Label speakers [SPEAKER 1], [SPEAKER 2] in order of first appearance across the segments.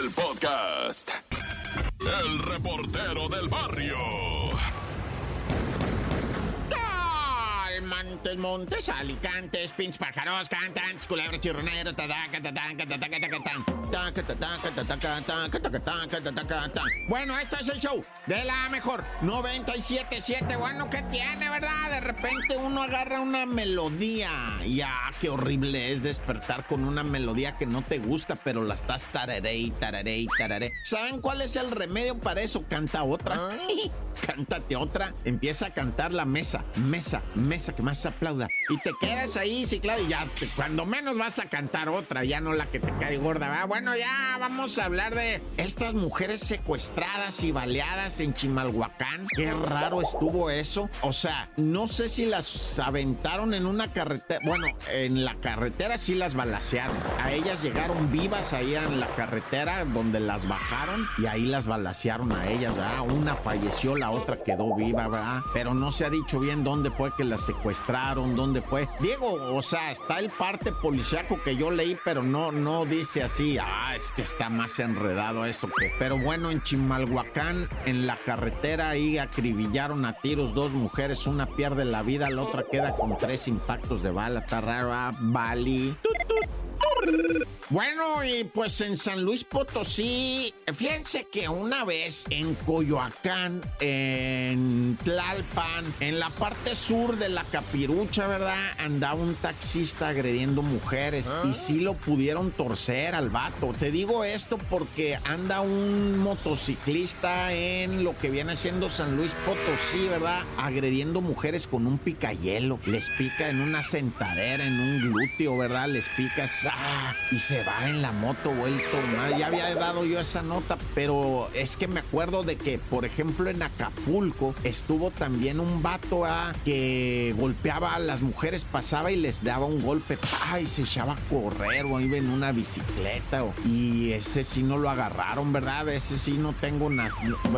[SPEAKER 1] El
[SPEAKER 2] podcast. El reportero del barrio.
[SPEAKER 3] Montes, Alicantes, pinches pájaros, cantantes, culebras, chirroneros, tataca, tataca, tataca, tataca, tataca, taca, taca, taca, taca, taca. Bueno, este es el show de la mejor 97.7. Bueno, ¿qué tiene, verdad? De repente uno agarra una melodía y ah, qué horrible es despertar con una melodía que no te gusta, pero la estás tararé y tararé y tararé. ¿Saben cuál es el remedio para eso? Canta otra. Cántate otra. Empieza a cantar la mesa, mesa, mesa que más Y te quedas ahí, sí, claro, y ya cuando menos vas a cantar otra, ya no la que te cae gorda. ¿verdad? Bueno, ya vamos a hablar de estas mujeres secuestradas y baleadas en Chimalhuacán. Qué raro estuvo eso. O sea, no sé si las aventaron en una carretera. Bueno, en la carretera sí las balacearon. A ellas llegaron vivas ahí en la carretera donde las bajaron y ahí las balacearon a ellas, ¿verdad? Una falleció, la otra quedó viva, ¿verdad? Pero no se ha dicho bien dónde fue que las secuestraron, dónde fue. Diego, o sea, está el parte policiaco que yo leí, pero no, no dice así. Ah, es que está más enredado eso que. Pero bueno, en Chimalhuacán, en la carretera, ahí acribillaron a tiros dos mujeres. Una pierde la vida, la otra queda con tres impactos de bala. Está raro, ah, Bali. Bueno, y pues en San Luis Potosí, fíjense que una vez en Coyoacán, en Tlalpan, en la parte sur de la Capirucha, ¿verdad? Andaba un taxista agrediendo mujeres y sí lo pudieron torcer al vato. Te digo esto porque anda un motociclista en lo que viene siendo San Luis Potosí, ¿verdad? Agrediendo mujeres con un picayelo. Les pica en una sentadera, en un glúteo, ¿verdad? Les pica ¡za! y se va en la moto vuelto. madre. Ya había dado yo esa nota, pero es que me acuerdo de que, por ejemplo, en Acapulco estuvo también un vato ah, que golpeaba a las mujeres, pasaba y les daba un golpe, y se echaba a correr o iba en una bicicleta. o- y ese sí no lo agarraron, ¿verdad? Ese sí no tengo nas-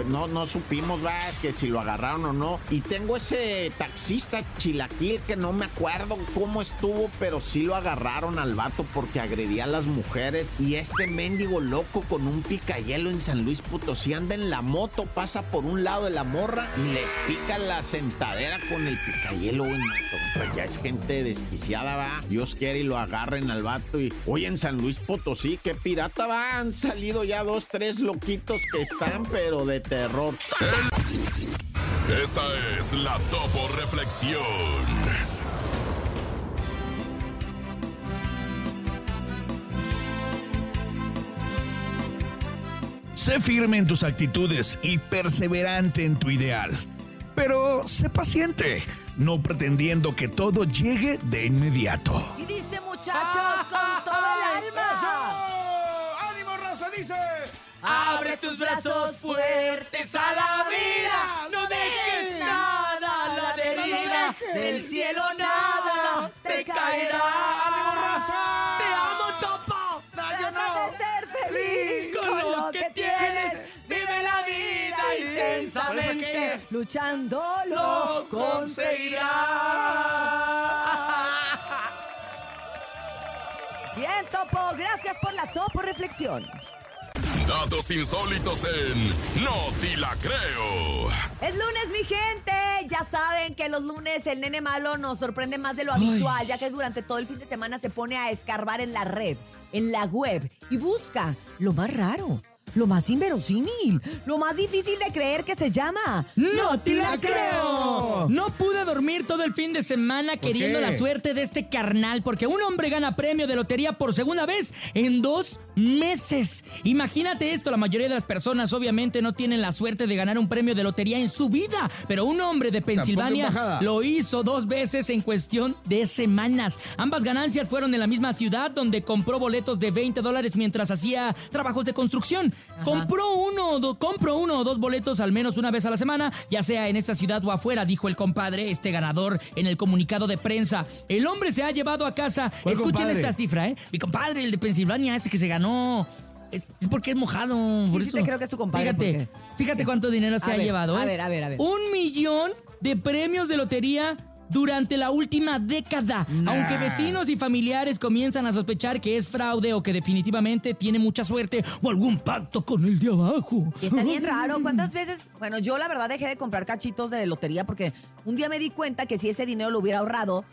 [SPEAKER 3] no, no supimos, ¿verdad? Que si lo agarraron o no. Y tengo ese taxista chilaquil que no me acuerdo cómo estuvo, pero sí lo agarraron al vato porque agredía a las mujeres. Y este mendigo loco con un picayelo en San Luis Potosí anda en la moto, pasa por un lado de la morra y les pica la sentadera con el picayelo. Pues ya es gente desquiciada, va. Dios quiere y lo agarren al vato. Y hoy en San Luis Potosí, qué pirata va. Han salido ya dos, tres loquitos que están, pero de terror.
[SPEAKER 2] Esta es la Topo Reflexión.
[SPEAKER 4] Sé firme en tus actitudes y perseverante en tu ideal. Pero sé paciente, no pretendiendo que todo llegue de inmediato.
[SPEAKER 5] Y dice muchachos con todo el alma.
[SPEAKER 6] ¡Ánimo, raza! Dice.
[SPEAKER 5] Abre tus brazos fuertes a la vida. No dejes nada a la deriva. Del cielo nada te caerá. Intensamente. Luchando lo conseguirás. Bien, Topo. Gracias por la Topo Reflexión.
[SPEAKER 2] Datos insólitos en No Te La Creo.
[SPEAKER 5] Es lunes, mi gente. Ya saben que los lunes el nene malo nos sorprende más de lo habitual, ya que durante todo el fin de semana se pone a escarbar en la red, en la web, y busca lo más raro, lo más inverosímil, lo más difícil de creer que se llama.
[SPEAKER 7] ¡No te la creo! No pude dormir todo el fin de semana queriendo
[SPEAKER 6] qué?
[SPEAKER 7] la suerte de este carnal, porque un hombre gana premio de lotería por segunda vez en dos meses. Imagínate esto, la mayoría de las personas obviamente no tienen la suerte de ganar un premio de lotería en su vida, pero un hombre de Pensilvania lo hizo dos veces en cuestión de semanas. Ambas ganancias fueron en la misma ciudad donde compró boletos de 20 dólares mientras hacía trabajos de construcción. Compró uno, do- compro uno o dos boletos al menos una vez a la semana, ya sea en esta ciudad o afuera, dijo el compadre, este ganador, en el comunicado de prensa. El hombre se ha llevado a casa.
[SPEAKER 6] ¿Cuál
[SPEAKER 7] Escuchen
[SPEAKER 6] compadre?
[SPEAKER 7] esta cifra, ¿eh? Mi compadre, el de Pensilvania, este que se ganó. Es, porque es mojado. por
[SPEAKER 5] sí
[SPEAKER 7] eso.
[SPEAKER 5] te creo que es tu compadre,
[SPEAKER 7] Fíjate, fíjate cuánto dinero se
[SPEAKER 5] A
[SPEAKER 7] ha
[SPEAKER 5] ver,
[SPEAKER 7] llevado.
[SPEAKER 5] a
[SPEAKER 7] ¿eh?
[SPEAKER 5] ver, a ver, a ver.
[SPEAKER 7] Un millón de premios de lotería durante la última década. Aunque vecinos y familiares comienzan a sospechar que es fraude o que definitivamente tiene mucha suerte o algún pacto con el de abajo.
[SPEAKER 5] Y está bien raro. ¿Cuántas veces? Bueno, yo la verdad dejé de comprar cachitos de lotería porque un día me di cuenta que si ese dinero lo hubiera ahorrado,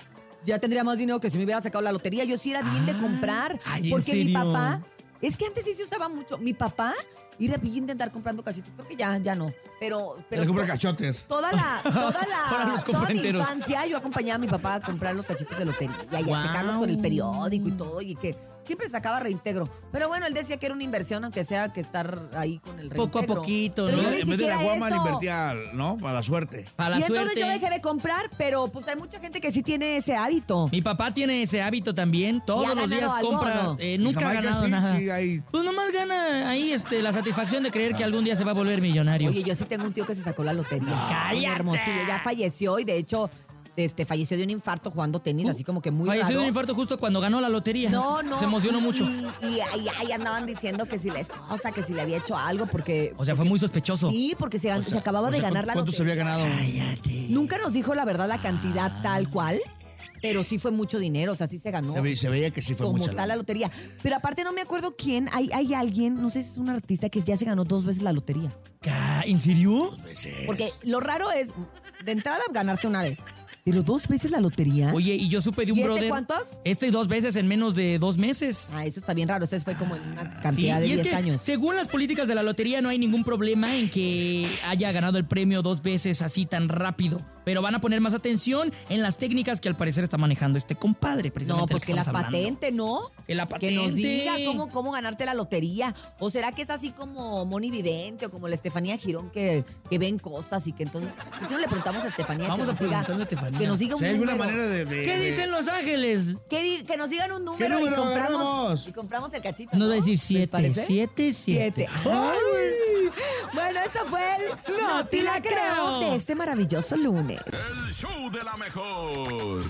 [SPEAKER 5] ya tendría más dinero que si me hubiera sacado la lotería. Yo sí era bien de comprar.
[SPEAKER 7] ay, ¿en
[SPEAKER 5] porque mi papá, es que antes sí se usaba mucho. Mi papá ir a intentar comprando cachitos. Creo que ya, ya no. Pero, pero
[SPEAKER 6] compra cachotes.
[SPEAKER 5] Toda la, toda la, toda mi infancia yo acompañaba a mi papá a comprar los cachitos de lotería y ahí a checarlos con el periódico y todo y que siempre sacaba reintegro. Pero bueno, él decía que era una inversión aunque sea que estar ahí con el reintegro.
[SPEAKER 7] Poco a poquito,
[SPEAKER 5] Pero
[SPEAKER 7] ¿no?
[SPEAKER 5] yo ni
[SPEAKER 6] En vez de la
[SPEAKER 5] siquiera
[SPEAKER 6] guama le
[SPEAKER 5] eso.
[SPEAKER 6] invertía, ¿no? Para la suerte.
[SPEAKER 7] Para la
[SPEAKER 5] y entonces
[SPEAKER 7] suerte.
[SPEAKER 5] yo dejé de comprar, pero pues hay mucha gente que sí tiene ese hábito.
[SPEAKER 7] Mi papá tiene ese hábito también. Todos los
[SPEAKER 5] ganado
[SPEAKER 7] días
[SPEAKER 5] algo,
[SPEAKER 7] compra.
[SPEAKER 5] no?
[SPEAKER 7] eh, nunca ha
[SPEAKER 6] Jamaica,
[SPEAKER 7] ganado
[SPEAKER 6] sí,
[SPEAKER 7] nada.
[SPEAKER 6] sí, hay-
[SPEAKER 7] Pues nomás gana ahí este, la satisfacción de creer que algún día se va a volver millonario.
[SPEAKER 5] Oye, yo sí tengo un tío que se sacó la lotería.
[SPEAKER 7] cállate.
[SPEAKER 5] Un Hermosillo, ya falleció y de hecho este, falleció de un infarto jugando tenis, así como que muy
[SPEAKER 7] Falleció de un infarto justo cuando ganó la lotería.
[SPEAKER 5] No, no.
[SPEAKER 7] Se emocionó
[SPEAKER 5] y-
[SPEAKER 7] mucho.
[SPEAKER 5] Y, y ahí, andaban diciendo que si la esposa, que si le había hecho algo, porque.
[SPEAKER 7] O sea, fue muy sospechoso.
[SPEAKER 5] Sí, porque se, se acababa
[SPEAKER 6] O
[SPEAKER 5] de
[SPEAKER 6] sea,
[SPEAKER 5] ganar la
[SPEAKER 6] ¿Cuánto se
[SPEAKER 5] lotería.
[SPEAKER 6] había ganado?
[SPEAKER 5] Nunca nos dijo la verdad la cantidad tal cual, pero sí fue mucho dinero, o sea, sí se ganó.
[SPEAKER 6] Se, ve- se veía que sí fue
[SPEAKER 5] como
[SPEAKER 6] mucha
[SPEAKER 5] tal la lotería. Pero aparte no me acuerdo quién, hay, hay alguien, no sé si es un artista que ya se ganó dos veces la lotería.
[SPEAKER 7] ¿En serio?
[SPEAKER 5] Porque lo raro es, de entrada, ganarte una vez. Pero dos veces la lotería.
[SPEAKER 7] Oye, y yo supe de un
[SPEAKER 5] ¿Y este
[SPEAKER 7] brother.
[SPEAKER 5] cuántos?
[SPEAKER 7] Este dos veces en menos de dos meses.
[SPEAKER 5] Ah, eso está bien raro. Ese fue como en una
[SPEAKER 7] Sí,
[SPEAKER 5] cantidad de
[SPEAKER 7] y es
[SPEAKER 5] 10
[SPEAKER 7] que,
[SPEAKER 5] años.
[SPEAKER 7] según las políticas de la lotería, no hay ningún problema en que haya ganado el premio dos veces así tan rápido. Pero van a poner más atención en las técnicas que al parecer está manejando este compadre, precisamente.
[SPEAKER 5] No,
[SPEAKER 7] del
[SPEAKER 5] pues que la
[SPEAKER 7] estamos hablando.
[SPEAKER 5] patente, ¿no?
[SPEAKER 7] Que la
[SPEAKER 5] Que nos
[SPEAKER 7] patente.
[SPEAKER 5] diga cómo, cómo ganarte la lotería. ¿O será que es así como Moni Vidente o como la Estefanía Girón que, que ven cosas y que entonces... ¿por qué no le preguntamos a Estefanía
[SPEAKER 7] Vamos
[SPEAKER 5] que
[SPEAKER 7] a
[SPEAKER 5] nos diga,
[SPEAKER 7] preguntarle a Estefanía.
[SPEAKER 5] Que nos diga un
[SPEAKER 6] Si hay alguna
[SPEAKER 5] número?
[SPEAKER 6] manera de... de-
[SPEAKER 7] ¿Qué
[SPEAKER 6] de-
[SPEAKER 7] dicen Los Ángeles?
[SPEAKER 5] Que, di- que nos digan un número,
[SPEAKER 6] número
[SPEAKER 5] y, compramos,
[SPEAKER 6] agarramos?
[SPEAKER 5] y compramos el cachito.
[SPEAKER 7] Nos
[SPEAKER 5] ¿no?
[SPEAKER 7] va a decir
[SPEAKER 5] ¿Les
[SPEAKER 7] siete,
[SPEAKER 5] parece?
[SPEAKER 7] siete, siete.
[SPEAKER 5] Ay. Bueno, esto fue el
[SPEAKER 7] No te la creo.
[SPEAKER 5] de este maravilloso lunes.
[SPEAKER 2] El show de la mejor.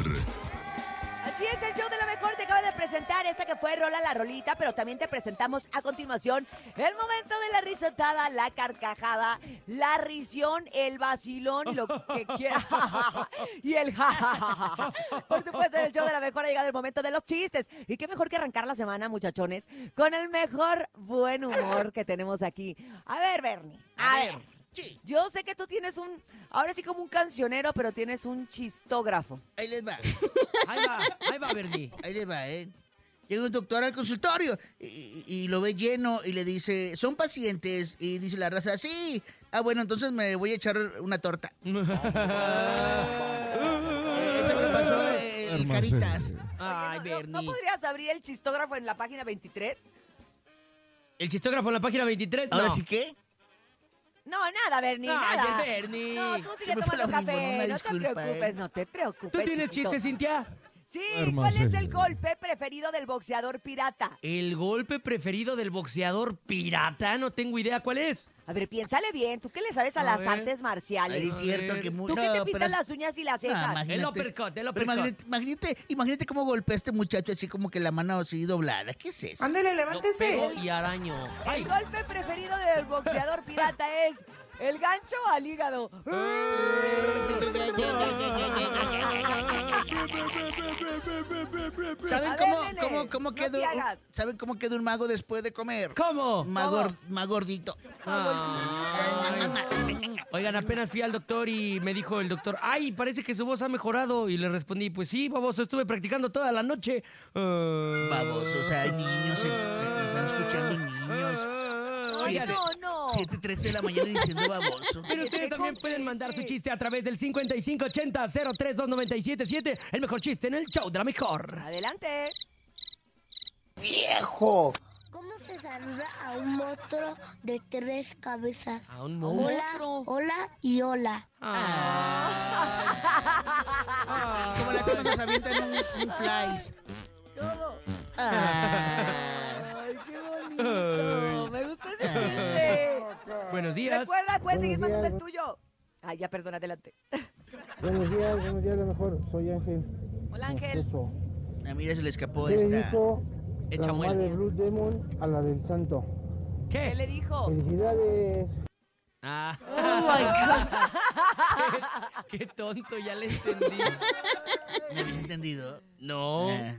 [SPEAKER 5] Así es, el show de la mejor te acaba de presentar esta que fue Rola la Rolita, pero también te presentamos a continuación el momento de la risotada, la carcajada, la risión, el vacilón y lo que quiera. y el jajajaja. Por supuesto, en el show de la mejor ha llegado el momento de los chistes. Y qué mejor que arrancar la semana, muchachones, con el mejor buen humor que tenemos aquí. A ver, Bernie. A, ver. Yo sé que tú tienes un, ahora sí como un cancionero, pero tienes un chistógrafo.
[SPEAKER 8] Ahí les va,
[SPEAKER 7] Ahí va, ahí va, Bernie.
[SPEAKER 8] ahí les va, ¿eh? Llega un doctor al consultorio y, lo ve lleno y le dice, ¿son pacientes? Y dice la raza, sí. Ah, bueno, entonces me voy a echar una torta. Eh, Eso me pasó eh, el Caritas.
[SPEAKER 7] Ay,
[SPEAKER 5] Oye, ¿no- no,
[SPEAKER 7] Bernie.
[SPEAKER 5] ¿no podrías abrir el chistógrafo en la página 23?
[SPEAKER 7] ¿El chistógrafo en la página 23?
[SPEAKER 8] ¿Ahora
[SPEAKER 7] no.
[SPEAKER 8] sí qué?
[SPEAKER 5] No, nada, Bernie,
[SPEAKER 7] Ay,
[SPEAKER 5] nada.
[SPEAKER 7] Bernie.
[SPEAKER 5] No, tú sigue
[SPEAKER 8] fue
[SPEAKER 5] tomando café.
[SPEAKER 8] una
[SPEAKER 5] no
[SPEAKER 8] disculpa,
[SPEAKER 5] te preocupes,
[SPEAKER 8] ¿eh?
[SPEAKER 5] no te preocupes.
[SPEAKER 7] ¿Tú tienes
[SPEAKER 5] chiquito.
[SPEAKER 7] chiste, Cintia?
[SPEAKER 5] Sí, ¿cuál es el golpe preferido del boxeador pirata?
[SPEAKER 7] El golpe preferido del boxeador pirata, no tengo idea cuál es.
[SPEAKER 5] A ver, piénsale bien, tú que le sabes a,
[SPEAKER 7] A
[SPEAKER 5] las
[SPEAKER 7] ver.
[SPEAKER 5] artes marciales.
[SPEAKER 8] Ay, es cierto que mu-
[SPEAKER 5] ¿Tú que te pintas
[SPEAKER 8] es-
[SPEAKER 5] las uñas y las cejas?
[SPEAKER 8] imagínate.
[SPEAKER 7] El uppercut, el uppercut.
[SPEAKER 8] imagínate, imagínate, imagínate cómo golpea a este muchacho así como que la mano así doblada. ¿Qué es eso?
[SPEAKER 6] Ándale,
[SPEAKER 7] pego y araño. Ay,
[SPEAKER 5] el golpe preferido del boxeador pirata es el gancho al hígado.
[SPEAKER 8] ¿Saben
[SPEAKER 5] ver,
[SPEAKER 8] cómo,
[SPEAKER 5] nene,
[SPEAKER 8] cómo, cómo quedó? ¿Saben cómo quedó un mago después de comer?
[SPEAKER 7] ¿Cómo?
[SPEAKER 8] Más, gor- más gordito.
[SPEAKER 7] Ay. Oigan, apenas fui al doctor y me dijo el doctor, ay, parece que su voz ha mejorado. Y le respondí, pues sí, baboso, estuve practicando toda la noche. Ah.
[SPEAKER 8] Baboso, o sea, hay niños, eh, eh, nos están escuchando niños.
[SPEAKER 7] Oigan,
[SPEAKER 5] no, no.
[SPEAKER 8] 7.13 de la mañana diciendo baboso.
[SPEAKER 7] Pero ustedes también pueden mandar su chiste a través del 5580-032977. El mejor chiste en el show de la mejor.
[SPEAKER 5] Adelante.
[SPEAKER 8] ¡Viejo!
[SPEAKER 9] ¿Cómo se saluda a un monstruo de tres cabezas?
[SPEAKER 7] A un
[SPEAKER 9] Hola, hola y hola.
[SPEAKER 8] Como la que se avientan un, un flies. Ah.
[SPEAKER 5] Ay, qué bonito. Me gustó ese chiste.
[SPEAKER 7] Buenos días.
[SPEAKER 5] Recuerda, puedes seguir mandando el tuyo. Ay, ya, perdón, adelante.
[SPEAKER 10] Buenos días, buenos días, lo mejor. Soy Ángel.
[SPEAKER 5] Hola, Ángel.
[SPEAKER 8] Ah, mira, se le escapó
[SPEAKER 10] ¿Qué le
[SPEAKER 8] esta.
[SPEAKER 10] dijo
[SPEAKER 7] Echa
[SPEAKER 10] la mamá de Blue Demon a la del santo?
[SPEAKER 5] ¿Qué
[SPEAKER 7] ¿Qué?
[SPEAKER 5] le dijo?
[SPEAKER 10] Felicidades.
[SPEAKER 7] Ah.
[SPEAKER 5] Oh my God.
[SPEAKER 7] Qué tonto, ya le entendí.
[SPEAKER 8] ¿Me habías entendido?
[SPEAKER 7] No.
[SPEAKER 8] Ah.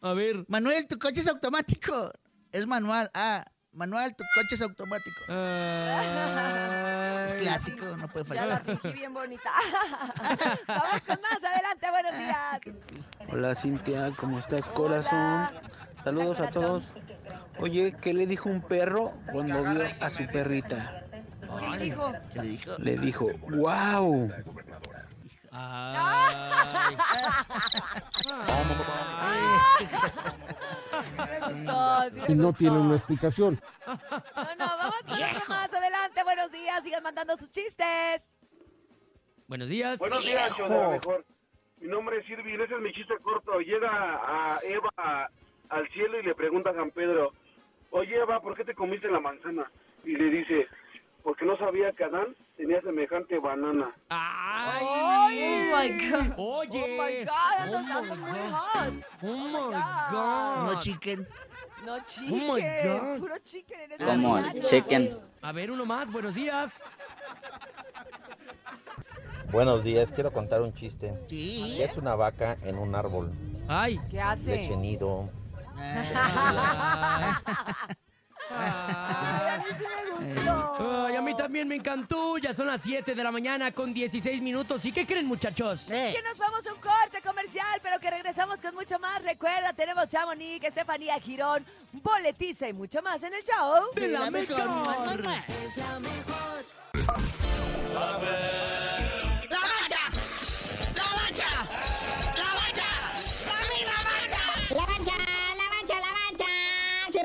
[SPEAKER 7] A ver.
[SPEAKER 8] Manuel, tu coche es automático. Es manual. Ah, Manuel, tu coche es automático.
[SPEAKER 7] Ay.
[SPEAKER 8] Es clásico, no puede
[SPEAKER 5] Ya la
[SPEAKER 8] fallar.
[SPEAKER 5] fingí bien bonita. Vamos con más. Adelante, buenos días.
[SPEAKER 10] Hola Cintia, ¿cómo estás corazón?
[SPEAKER 5] Hola.
[SPEAKER 10] Saludos
[SPEAKER 5] Hola,
[SPEAKER 10] a todos. Oye, ¿qué le dijo un perro cuando vio a su perrita?
[SPEAKER 5] ¿Qué le dijo?
[SPEAKER 8] ¿Qué le dijo?
[SPEAKER 10] Le dijo, wow.
[SPEAKER 7] Ay.
[SPEAKER 5] Me
[SPEAKER 11] Y no tiene una explicación.
[SPEAKER 5] No, no, vamos con otro más. Adelante, buenos días. Sigan mandando sus chistes.
[SPEAKER 7] Buenos días.
[SPEAKER 12] Buenos días, de la mejor. Mi nombre es Irving, ese es mi chiste corto. Llega a Eva a- al cielo y le pregunta a San Pedro, oye Eva, ¿por qué te comiste la manzana? Y le dice, porque no sabía que Adán tenía semejante banana.
[SPEAKER 7] Ay.
[SPEAKER 5] Oh my God.
[SPEAKER 7] Oye.
[SPEAKER 5] Oh my God,
[SPEAKER 7] Oh my
[SPEAKER 5] muy
[SPEAKER 7] God.
[SPEAKER 5] hot.
[SPEAKER 7] Oh my
[SPEAKER 8] No
[SPEAKER 7] God.
[SPEAKER 8] chicken.
[SPEAKER 5] No chicken.
[SPEAKER 7] Oh my God.
[SPEAKER 5] Puro chicken en
[SPEAKER 13] Como el chicken.
[SPEAKER 7] A ver, uno más. Buenos días.
[SPEAKER 14] Buenos días, quiero contar un chiste.
[SPEAKER 8] Sí.
[SPEAKER 14] Es una vaca en un árbol,
[SPEAKER 7] Ay.
[SPEAKER 5] ¿Qué hace?
[SPEAKER 14] leche nido.
[SPEAKER 5] Ay, a mí sí me gustó.
[SPEAKER 7] Ay, a mí también me encantó. Ya son las 7 de la mañana con 16 minutos. ¿Y qué creen, muchachos?
[SPEAKER 8] eh,
[SPEAKER 5] Que nos vamos a un corte comercial, pero que regresamos con mucho más. Recuerda, tenemos Chamonix, Estefanía Girón, Boletiza y mucho más en el show.
[SPEAKER 8] de la mejor.
[SPEAKER 1] Es la mejor.
[SPEAKER 15] ¡La mancha!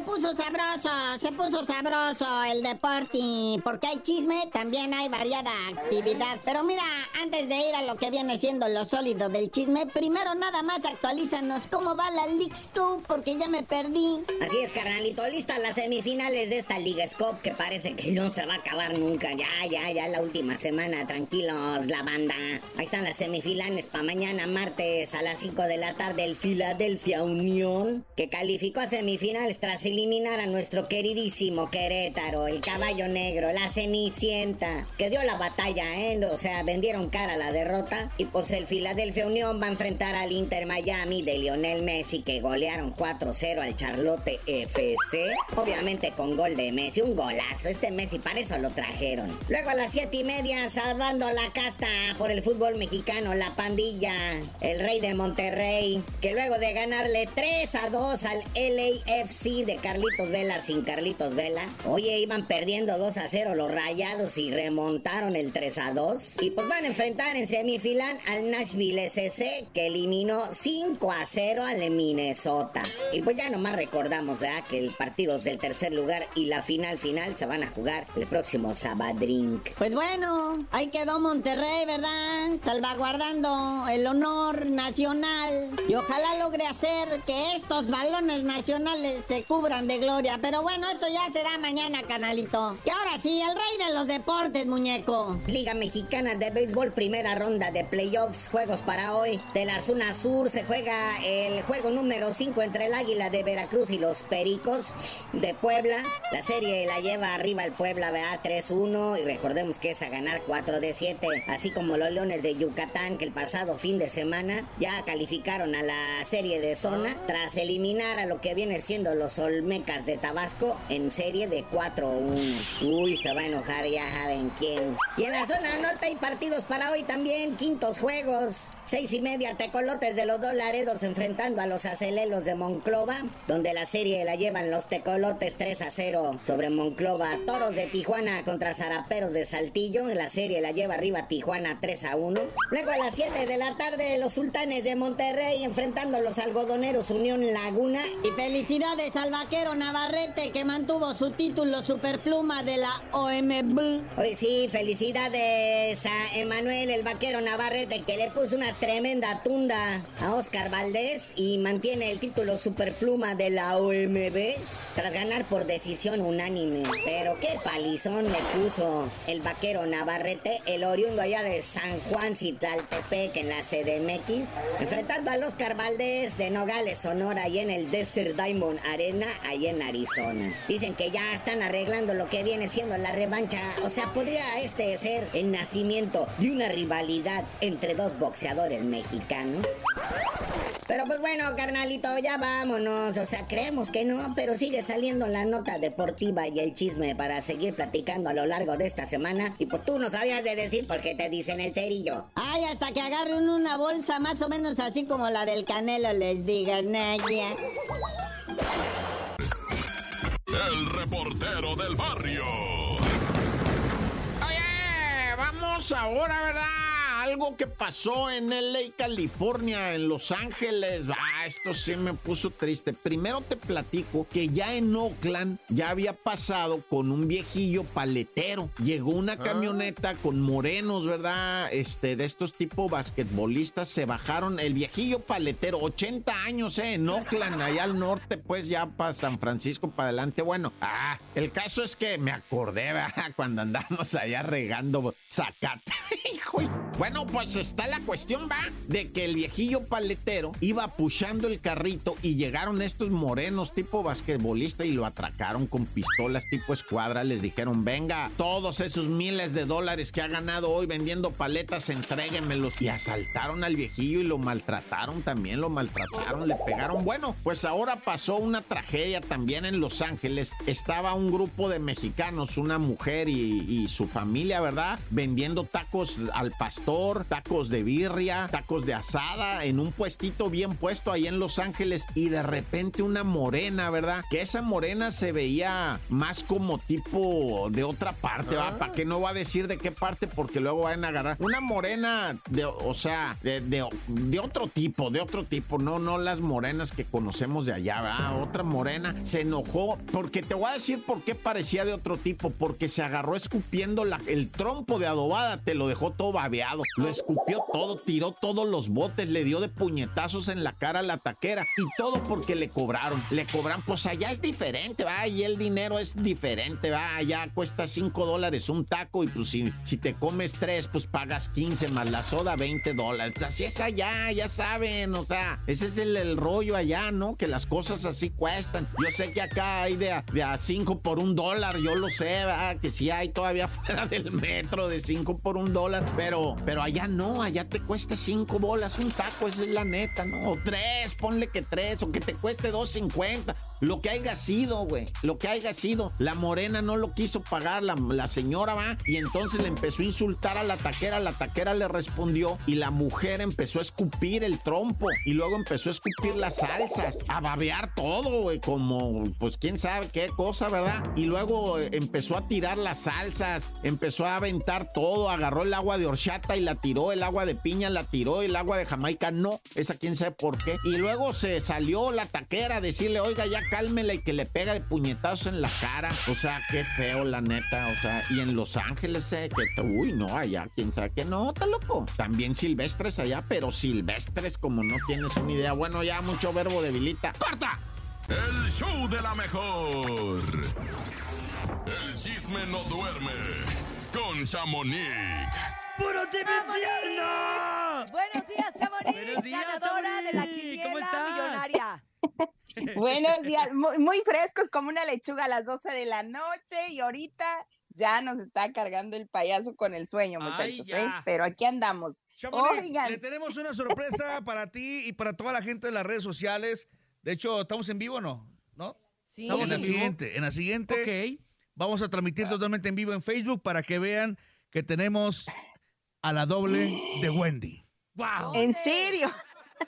[SPEAKER 16] Puso sabroso, se puso sabroso el deporte. Porque hay chisme, también hay variada actividad. Pero mira, antes de ir a lo que viene siendo lo sólido del chisme, primero nada más actualízanos cómo va la Leagues Cup, porque ya me perdí.
[SPEAKER 13] Así es, carnalito. Listas las semifinales de esta Liga Scope que parece que no se va a acabar nunca. Ya, ya, ya la última semana. Tranquilos, la banda. Ahí están las semifinales para mañana, martes, a las 5 de la tarde. El Philadelphia Unión, que calificó a semifinales tras eliminar a nuestro queridísimo Querétaro, el caballo negro, la cenicienta, que dio la batalla, ¿eh? O sea, vendieron cara a la derrota. Y pues el Philadelphia Unión va a enfrentar al Inter Miami de Lionel Messi, que golearon 4-0 al Charlotte FC. Obviamente con gol de Messi, un golazo. Este Messi, para eso lo trajeron. Luego a las 7 y media, salvando la casta por el fútbol mexicano, la pandilla, el rey de Monterrey, que luego de ganarle 3 a 2 al LAFC de Carlitos Vela sin Carlitos Vela, oye, iban perdiendo 2 a 0 los rayados y remontaron el 3 a 2. Y pues van a enfrentar en semifinal al Nashville SC, que eliminó 5 a 0 al Minnesota. Y pues ya nomás recordamos, ¿verdad? Que el partido es del tercer lugar y la final final se van a jugar el próximo Sabadrink.
[SPEAKER 16] Pues bueno, ahí quedó Monterrey, ¿verdad? Salvaguardando el honor nacional. Y ojalá logre hacer que estos balones nacionales se cubran de gloria. Pero bueno, eso ya será mañana, canalito. Y ahora sí, el rey de los deportes, muñeco.
[SPEAKER 13] Liga Mexicana de Béisbol, primera ronda de playoffs, juegos para hoy. De la zona sur se juega el juego número 5 entre el Águila de Veracruz y los Pericos de Puebla. La serie la lleva arriba el Puebla, ¿verdad? 3-1 y recordemos que es a ganar 4 de 7. Así como los Leones de Yucatán que el pasado fin de semana ya calificaron a la serie de zona tras eliminar a lo que viene siendo los Olmecas de Tabasco en serie de 4-1. Uy, se va a enojar ya saben quién. Y en la zona norte hay partidos para hoy también, quintos juegos. Seis y media, Tecolotes de los dos Laredos enfrentando a los Acelelos de Monclova, donde la serie la llevan los Tecolotes 3 a 0 sobre Monclova. Toros de Tijuana contra Zaraperos de Saltillo, en la serie la lleva arriba Tijuana 3 a 1. Luego a las 7 de la tarde, los Sultanes de Monterrey enfrentando a los Algodoneros Unión Laguna.
[SPEAKER 16] Y felicidades al vaquero Navarrete que mantuvo su título superpluma de la OMB.
[SPEAKER 13] Hoy sí, felicidades a Emanuel el vaquero Navarrete que le puso una tremenda tunda a Oscar Valdés y mantiene el título superpluma de la OMB tras ganar por decisión unánime. Pero qué palizón le puso el vaquero Navarrete, el oriundo allá de San Juan Citlaltepec en la CDMX, enfrentando al Oscar Valdés de Nogales, Sonora y en el Desert Diamond Arena. Ahí en Arizona. Dicen que ya están arreglando lo que viene siendo la revancha. O sea, podría este ser el nacimiento de una rivalidad entre dos boxeadores mexicanos. Pero pues bueno, carnalito, ya vámonos. O sea, creemos que no, pero sigue saliendo la nota deportiva y el chisme para seguir platicando a lo largo de esta semana. Y pues tú no sabías de decir por qué te dicen el cerillo.
[SPEAKER 16] Ay, hasta que agarren una bolsa más o menos así como la del Canelo, les digan, Nadia.
[SPEAKER 2] El reportero del barrio.
[SPEAKER 3] Oye, vamos ahora, ¿verdad? Algo que pasó en LA, California, en Los Ángeles. Ah, esto sí me puso triste. Primero te platico que ya en Oakland ya había pasado con un viejillo paletero. Llegó una camioneta con morenos, ¿verdad? Este, de estos tipos basquetbolistas. Se bajaron el viejillo paletero, 80 años, ¿eh? En Oakland, allá al norte, pues ya para San Francisco, para adelante. Bueno, ah, el caso es que me acordé, ¿verdad? Cuando andamos allá regando zacate. Hijo, bueno, pues está la cuestión, va, de que el viejillo paletero iba pushando el carrito y llegaron estos morenos tipo basquetbolista y lo atracaron con pistolas tipo escuadra. Les dijeron, venga, todos esos miles de dólares que ha ganado hoy vendiendo paletas, entréguenmelos. Y asaltaron al viejillo y lo maltrataron también, lo maltrataron, le pegaron. Bueno, pues ahora pasó una tragedia también en Los Ángeles. Estaba un grupo de mexicanos, una mujer y su familia, ¿verdad? Vendiendo tacos al pastor, tacos de birria, tacos de asada, en un puestito bien puesto ahí en Los Ángeles y de repente una morena, ¿verdad? Que esa morena se veía más como tipo de otra parte, ¿va? ¿Para qué no va a decir de qué parte? Porque luego van a agarrar. Una morena, de, o sea, de, de- de otro tipo, de otro tipo, no, no las morenas que conocemos de allá, ¿verdad? Otra morena se enojó porque te voy a decir por qué parecía de otro tipo, porque se agarró escupiendo la- el trompo de adobada, te lo dejó todo babeado, lo escupió todo, tiró todos los botes, le dio de puñetazos en la cara a la taquera y todo porque le cobraron, le cobran, pues allá es diferente, va, y el dinero es diferente, va, allá cuesta 5 dólares un taco y pues si, si te comes 3, pues pagas 15 más la soda 20 dólares, así es allá, ya saben, o sea, ese es el, rollo allá, ¿no? Que las cosas así cuestan. Yo sé que acá hay de a, de a 5 por un dólar, yo lo sé, ¿verdad? Que sí hay todavía fuera del metro de 5 por un dólar, pero, pero allá no, allá te cuesta 5 bolas un taco, esa es la neta, ¿no? O 3, ponle que 3, o que te cueste 2.50. Lo que haya sido, güey. Lo que haya sido. La morena no lo quiso pagar, la, señora va. Y entonces le empezó a insultar a la taquera. La taquera le respondió. Y la mujer empezó a escupir el trompo. Y luego empezó a escupir las salsas. A babear todo, güey. Como, pues quién sabe qué cosa, ¿verdad? Y luego eh, empezó a tirar las salsas. Empezó a aventar todo. Agarró el agua de horchata y la tiró. El agua de piña la tiró. El agua de Jamaica no. Esa quién sabe por qué. Y luego se salió la taquera a decirle, oiga, ya cálmela y que le pega de puñetazos en la cara. O sea, qué feo, la neta. O sea, y en Los Ángeles, eh, que, uy, no, allá, quién sabe qué no, está loco. También silvestres allá, pero silvestres como no tienes una idea. Bueno, ya mucho verbo debilita. ¡Corta!
[SPEAKER 2] El show de la mejor. El chisme no duerme con Chamonix.
[SPEAKER 7] ¡Puro.
[SPEAKER 5] Buenos días, Chamonix.
[SPEAKER 7] Buenos días,
[SPEAKER 5] ganadora de la
[SPEAKER 7] Chamonix.
[SPEAKER 5] quiniela
[SPEAKER 7] ¿Cómo estás?
[SPEAKER 5] millonaria.
[SPEAKER 11] Buenos días, muy, muy frescos como una lechuga a las 12 de la noche y ahorita ya nos está cargando el payaso con el sueño, muchachos. ¿eh? Pero aquí andamos.
[SPEAKER 6] Chamonix,
[SPEAKER 11] Oigan,
[SPEAKER 6] le tenemos una sorpresa para ti y para toda la gente de las redes sociales. De hecho, ¿estamos en vivo o no? ¿No?
[SPEAKER 5] Sí.
[SPEAKER 6] Estamos en la siguiente. En la siguiente vamos a transmitir totalmente en vivo en Facebook para que vean que tenemos a la doble de Wendy.
[SPEAKER 7] ¡Wow!
[SPEAKER 11] ¿en serio?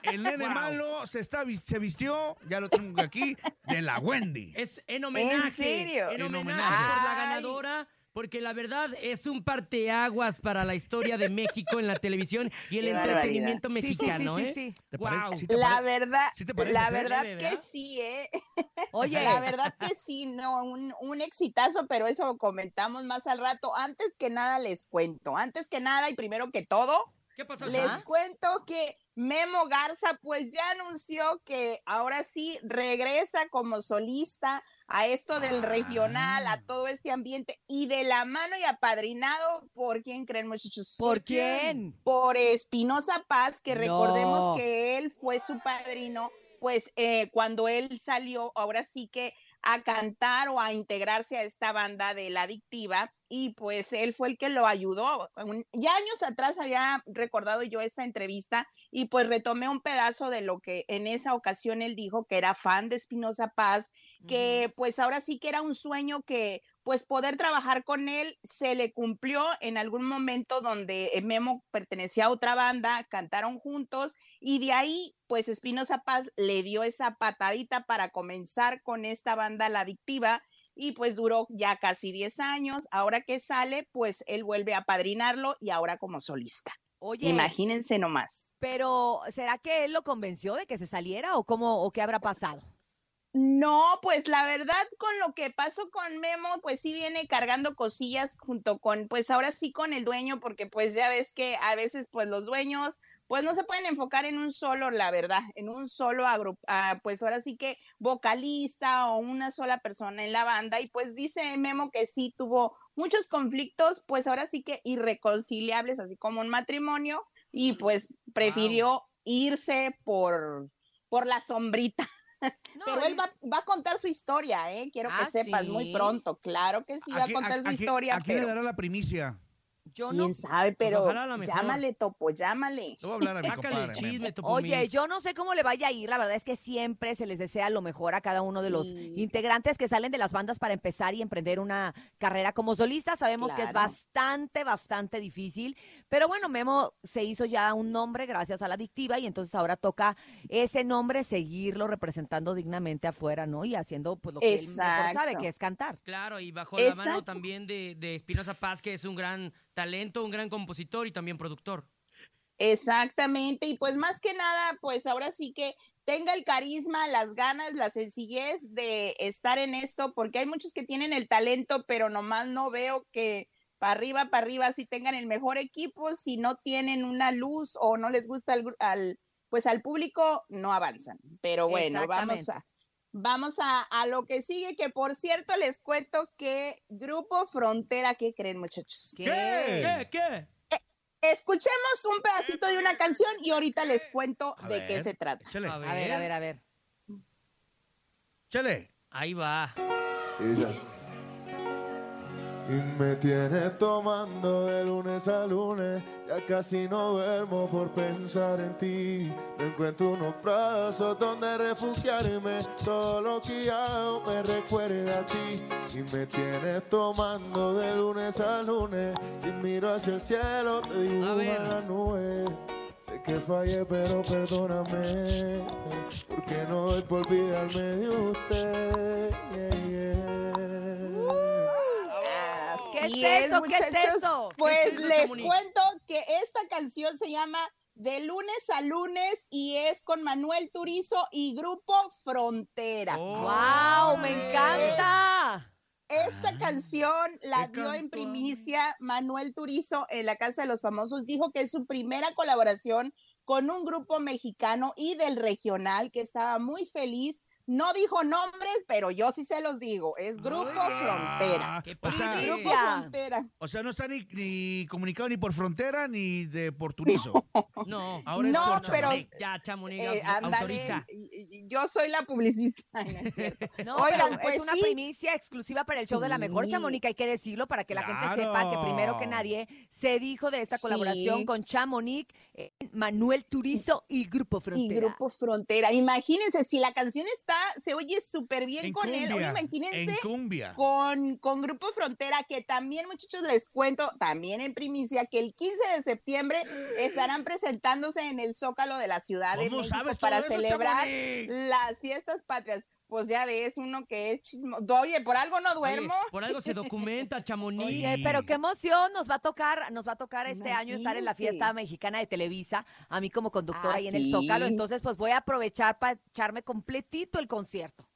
[SPEAKER 6] El nene
[SPEAKER 7] Wow.
[SPEAKER 6] malo se, está, se vistió, ya lo tengo aquí, de la Wendy.
[SPEAKER 7] Es en homenaje.
[SPEAKER 11] ¿En serio?
[SPEAKER 7] En
[SPEAKER 6] En
[SPEAKER 7] homenaje
[SPEAKER 6] homenaje.
[SPEAKER 7] por la ganadora. Porque la verdad es un parteaguas para la historia de México en la televisión y el
[SPEAKER 11] Qué
[SPEAKER 7] entretenimiento
[SPEAKER 11] barbaridad.
[SPEAKER 5] Sí, sí,
[SPEAKER 7] mexicano,
[SPEAKER 5] sí, sí,
[SPEAKER 7] ¿eh?
[SPEAKER 5] sí.
[SPEAKER 6] ¿Te pare-
[SPEAKER 7] Wow.
[SPEAKER 6] te
[SPEAKER 11] La verdad,
[SPEAKER 6] ¿Sí te parece,
[SPEAKER 11] la
[SPEAKER 6] eh?
[SPEAKER 11] verdad que sí, ¿eh?
[SPEAKER 5] Oye,
[SPEAKER 11] La verdad que sí, no, un, un exitazo, pero eso comentamos más al rato. Antes que nada les cuento, antes que nada y primero que todo,
[SPEAKER 7] ¿Qué pasó?
[SPEAKER 11] Les cuento que Memo Garza pues ya anunció que ahora sí regresa como solista a esto del regional,
[SPEAKER 7] Ah.
[SPEAKER 11] a todo este ambiente y de la mano y apadrinado por quién creen muchachos.
[SPEAKER 5] ¿por quién?
[SPEAKER 11] Por Espinosa Paz, que
[SPEAKER 5] No.
[SPEAKER 11] recordemos que él fue su padrino, pues eh, cuando él salió, ahora sí que a cantar o a integrarse a esta banda de la adictiva y pues él fue el que lo ayudó. Ya años atrás había recordado yo esa entrevista y pues retomé un pedazo de lo que en esa ocasión él dijo que era fan de Espinosa Paz, que pues ahora sí que era un sueño que pues poder trabajar con él se le cumplió en algún momento donde eh, Memo pertenecía a otra banda, cantaron juntos y de ahí pues Espinosa Paz le dio esa patadita para comenzar con esta banda La Adictiva y pues duró ya casi 10 años. Ahora que sale, pues él vuelve a padrinarlo y ahora como solista.
[SPEAKER 5] Oye.
[SPEAKER 11] Imagínense nomás.
[SPEAKER 5] Pero, ¿será que él lo convenció de que se saliera o cómo o qué habrá pasado?
[SPEAKER 11] No, pues la verdad con lo que pasó con Memo, pues sí viene cargando cosillas junto con, pues ahora sí con el dueño, porque pues ya ves que a veces pues los dueños pues no se pueden enfocar en un solo, la verdad, en un solo agru- ah, pues ahora sí que vocalista o una sola persona en la banda y pues dice Memo que sí tuvo muchos conflictos, pues ahora sí que irreconciliables, así como un matrimonio y pues prefirió irse por por la sombrita. Pero él va, va a contar su historia, ¿eh? Quiero que
[SPEAKER 5] Ah,
[SPEAKER 11] sepas muy pronto. Claro que sí, va a
[SPEAKER 6] Aquí-
[SPEAKER 11] contar su
[SPEAKER 6] aquí-
[SPEAKER 11] historia,
[SPEAKER 6] ¿A quién le
[SPEAKER 11] pero
[SPEAKER 6] dará la primicia?
[SPEAKER 5] Yo
[SPEAKER 11] quién sabe, pero
[SPEAKER 6] ojalá a la mejor.
[SPEAKER 11] llámale, Topo, llámale.
[SPEAKER 6] Le voy a hablar a mi compadre.
[SPEAKER 5] Oye, yo no sé cómo le vaya a ir, la verdad es que siempre se les desea lo mejor a cada uno de los integrantes que salen de las bandas para empezar y emprender una carrera como solista. Sabemos que es bastante, bastante difícil, pero bueno, Memo se hizo ya un nombre gracias a la adictiva y entonces ahora toca ese nombre seguirlo representando dignamente afuera, ¿no? Y haciendo pues lo que él mejor sabe,
[SPEAKER 11] Exacto.
[SPEAKER 5] que es cantar.
[SPEAKER 17] Claro, y bajo la mano
[SPEAKER 11] Exacto.
[SPEAKER 17] también de, de Espinosa Paz, que es un gran talento, un gran compositor y también productor.
[SPEAKER 11] Exactamente, y pues más que nada, pues ahora sí que tenga el carisma, las ganas, la sencillez de estar en esto, porque hay muchos que tienen el talento, pero nomás no veo que para arriba, para arriba, si tengan el mejor equipo, si no tienen una luz o no les gusta al, al pues al público, no avanzan. Pero bueno, vamos a, vamos a, a lo que sigue, que por cierto les cuento que Grupo Frontera, ¿qué creen muchachos?
[SPEAKER 5] ¿Qué?
[SPEAKER 17] ¿Qué? ¿Qué?
[SPEAKER 11] Escuchemos un pedacito de una canción y ahorita les cuento
[SPEAKER 6] A
[SPEAKER 11] de
[SPEAKER 6] ver,
[SPEAKER 11] qué se trata.
[SPEAKER 6] échale.
[SPEAKER 17] A
[SPEAKER 5] A ver, a ver, a ver.
[SPEAKER 6] Chele.
[SPEAKER 17] Ahí va.
[SPEAKER 18] Y me tienes tomando de lunes a lunes, ya casi no duermo por pensar en ti. No encuentro unos brazos donde refugiarme, todo lo que hago me recuerda a ti. Y me tienes tomando de lunes a lunes, si miro hacia el cielo te dibuja
[SPEAKER 17] ver.
[SPEAKER 18] la nube. Sé que fallé, pero perdóname, porque no doy por olvidarme de usted. Yeah, yeah.
[SPEAKER 5] ¿Qué
[SPEAKER 11] Así
[SPEAKER 5] es eso? ¿Qué es
[SPEAKER 11] muchachos.
[SPEAKER 5] eso?
[SPEAKER 11] Pues
[SPEAKER 17] ¿Qué es eso,
[SPEAKER 11] les
[SPEAKER 17] Chamonix?
[SPEAKER 11] cuento que esta canción se llama De lunes a lunes y es con Manuel Turizo y Grupo Frontera.
[SPEAKER 17] Oh.
[SPEAKER 5] ¡Wow! ¡Me encanta!
[SPEAKER 11] Esta canción la
[SPEAKER 6] ¿qué
[SPEAKER 11] dio en primicia Manuel Turizo en la Casa de los Famosos. Dijo que es su primera colaboración con un grupo mexicano y del regional, que estaba muy feliz. No dijo nombres, pero yo sí se los digo. Es Grupo Frontera.
[SPEAKER 6] Ah,
[SPEAKER 17] ¡Qué
[SPEAKER 6] o sea!
[SPEAKER 11] Grupo. Frontera.
[SPEAKER 6] o sea, no está ni, ni comunicado ni por frontera ni de por Turizo.
[SPEAKER 17] No.
[SPEAKER 6] Ahora es por
[SPEAKER 11] pero-
[SPEAKER 6] Chamonix.
[SPEAKER 17] Ya, Chamonix,
[SPEAKER 11] Eh,
[SPEAKER 17] autoriza.
[SPEAKER 11] y- y- yo soy la publicista. no es Oigan,
[SPEAKER 5] pues
[SPEAKER 11] pues
[SPEAKER 5] una
[SPEAKER 11] sí.
[SPEAKER 5] primicia exclusiva para el show de la mejor. Chamonix, hay que decirlo para que la gente sepa que primero que nadie se dijo de esta
[SPEAKER 11] Sí.
[SPEAKER 5] colaboración con Chamonix, eh, Manuel Turizo y Grupo
[SPEAKER 11] y
[SPEAKER 5] Frontera.
[SPEAKER 11] Grupo Frontera. Imagínense, si la canción está, se oye súper bien
[SPEAKER 6] En
[SPEAKER 11] con él. Imagínense con, con Grupo Frontera, que también, muchachos, les cuento, también en primicia, que el 15 de septiembre estarán presentándose en el Zócalo de la Ciudad de
[SPEAKER 6] ¿Cómo
[SPEAKER 11] México para
[SPEAKER 6] eso,
[SPEAKER 11] celebrar las fiestas patrias. Pues ya ves, uno que es chismo. Oye, por algo no
[SPEAKER 17] Oye,
[SPEAKER 11] duermo.
[SPEAKER 17] por algo se documenta,
[SPEAKER 6] Sí.
[SPEAKER 5] pero qué emoción nos va a tocar, nos va a tocar este año estar en la fiesta mexicana de Televisa, a mí como conductora
[SPEAKER 11] Ah,
[SPEAKER 5] ahí en el. Zócalo, entonces pues voy a aprovechar para echarme completito el concierto.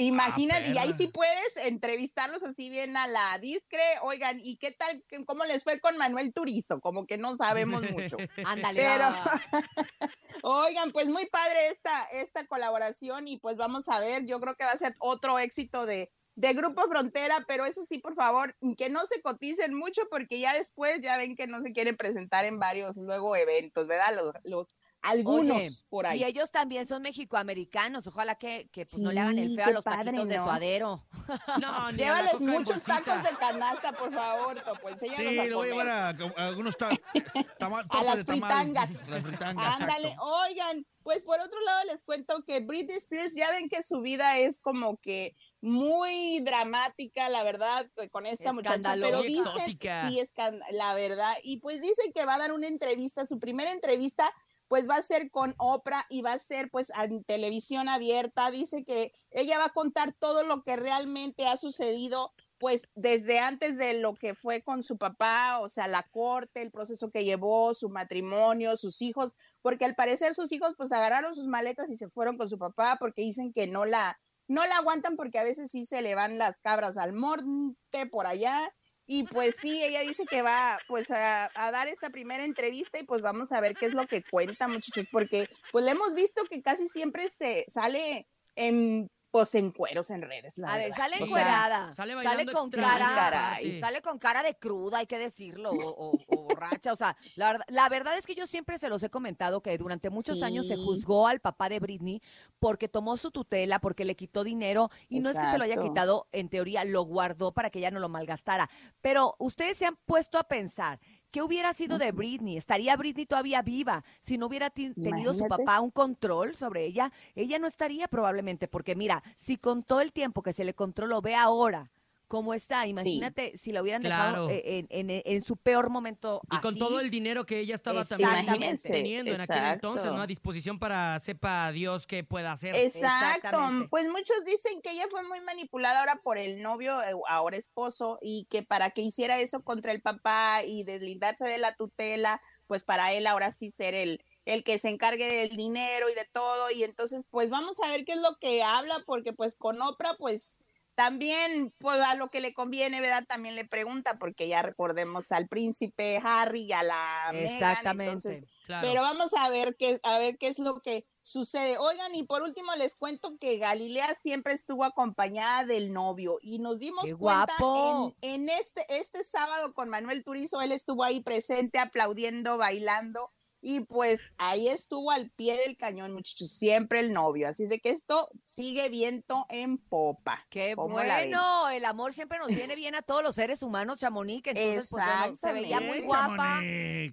[SPEAKER 11] Imagínate, y ahí sí puedes entrevistarlos así bien a la discre. Oigan, ¿y qué tal? ¿Cómo les fue con Manuel Turizo? Como que no sabemos mucho.
[SPEAKER 5] Ándale,
[SPEAKER 11] Pero, oigan, pues muy padre esta, esta colaboración y pues vamos a ver, yo creo que va a ser otro éxito de, de Grupo Frontera, pero eso sí, por favor, que no se coticen mucho porque ya después ya ven que no se quieren presentar en varios luego eventos, ¿verdad? Los, los, algunos
[SPEAKER 5] Oye,
[SPEAKER 11] por ahí.
[SPEAKER 5] Y ellos también son mexicoamericanos. Ojalá que, que pues, no le hagan el feo a los
[SPEAKER 11] padre,
[SPEAKER 5] taquitos de suadero.
[SPEAKER 17] No,
[SPEAKER 11] Llévales muchos tacos de canasta, por favor, Topo. Enséñanos
[SPEAKER 6] Sí,
[SPEAKER 11] a
[SPEAKER 6] le voy a llevar a, a algunos ta- tama-
[SPEAKER 11] a las fritangas.
[SPEAKER 6] Las fritangas,
[SPEAKER 11] Ándale,
[SPEAKER 6] exacto.
[SPEAKER 11] oigan, pues por otro lado les cuento que Britney Spears ya ven que su vida es como que muy dramática, la verdad, con esta muchacha,
[SPEAKER 5] Escandalosa.
[SPEAKER 11] pero dicen,
[SPEAKER 17] exótica.
[SPEAKER 11] sí, es la verdad, y pues dicen que va a dar una entrevista, su primera entrevista pues va a ser con Oprah y va a ser pues en televisión abierta. Dice que ella va a contar todo lo que realmente ha sucedido pues desde antes de lo que fue con su papá, o sea, la corte, el proceso que llevó, su matrimonio, sus hijos, porque al parecer sus hijos pues agarraron sus maletas y se fueron con su papá porque dicen que no la no la aguantan porque a veces sí se le van las cabras al monte por allá y pues sí, ella dice que va pues a, a dar esta primera entrevista y pues vamos a ver qué es lo que cuenta, muchachos, porque pues le hemos visto que casi siempre se sale en pues en cueros en redes. la
[SPEAKER 5] A ver,
[SPEAKER 11] verdad.
[SPEAKER 5] sale
[SPEAKER 11] O sea,
[SPEAKER 5] encuerada.
[SPEAKER 17] sale
[SPEAKER 5] Sale, con
[SPEAKER 17] extraño,
[SPEAKER 5] cara.
[SPEAKER 11] caray.
[SPEAKER 5] y Sale con cara de cruda, hay que decirlo. O, o- o borracha. O sea, la, verdad- la verdad es que yo siempre se los he comentado que durante muchos años se juzgó al papá de Britney porque tomó su tutela, porque le quitó dinero. Y no es que se lo haya quitado, en teoría lo guardó para que ella no lo malgastara. Pero ustedes se han puesto a pensar. ¿Qué hubiera sido de Britney? ¿Estaría Britney todavía viva si no hubiera tenido su papá un control sobre ella? Ella no estaría probablemente, porque mira, si con todo el tiempo que se le controló ve ahora cómo está, imagínate si la hubieran
[SPEAKER 17] Claro.
[SPEAKER 5] dejado eh, en, en- en su peor momento.
[SPEAKER 17] Y con todo el dinero que ella estaba también teniendo en aquel entonces, ¿no? A disposición para sepa Dios qué pueda hacer.
[SPEAKER 11] Exacto.
[SPEAKER 5] Exactamente.
[SPEAKER 11] Pues muchos dicen que ella fue muy manipulada ahora por el novio, eh, ahora esposo, y que para que hiciera eso contra el papá y deslindarse de la tutela, pues para él ahora sí ser el, el que se encargue del dinero y de todo. Y entonces, pues vamos a ver qué es lo que habla, porque pues con Oprah, pues también pues a lo que le conviene, ¿verdad? También le pregunta, porque ya recordemos al príncipe Harry y a la Meghan,
[SPEAKER 5] Exactamente.
[SPEAKER 11] entonces
[SPEAKER 17] Claro.
[SPEAKER 11] pero vamos a ver qué, a ver qué es lo que sucede. Oigan, y por último les cuento que Galilea siempre estuvo acompañada del novio y nos dimos
[SPEAKER 5] ¡Qué
[SPEAKER 11] cuenta
[SPEAKER 5] guapo!
[SPEAKER 11] en, en este, este sábado con Manuel Turizo, él estuvo ahí presente, aplaudiendo, bailando. Y pues ahí estuvo al pie del cañón, muchachos, siempre el novio. Así es de que esto sigue viento en popa.
[SPEAKER 5] Qué bueno, el amor siempre nos viene bien a todos los seres humanos, Chamonix. Entonces, pues bueno, se veía muy guapa.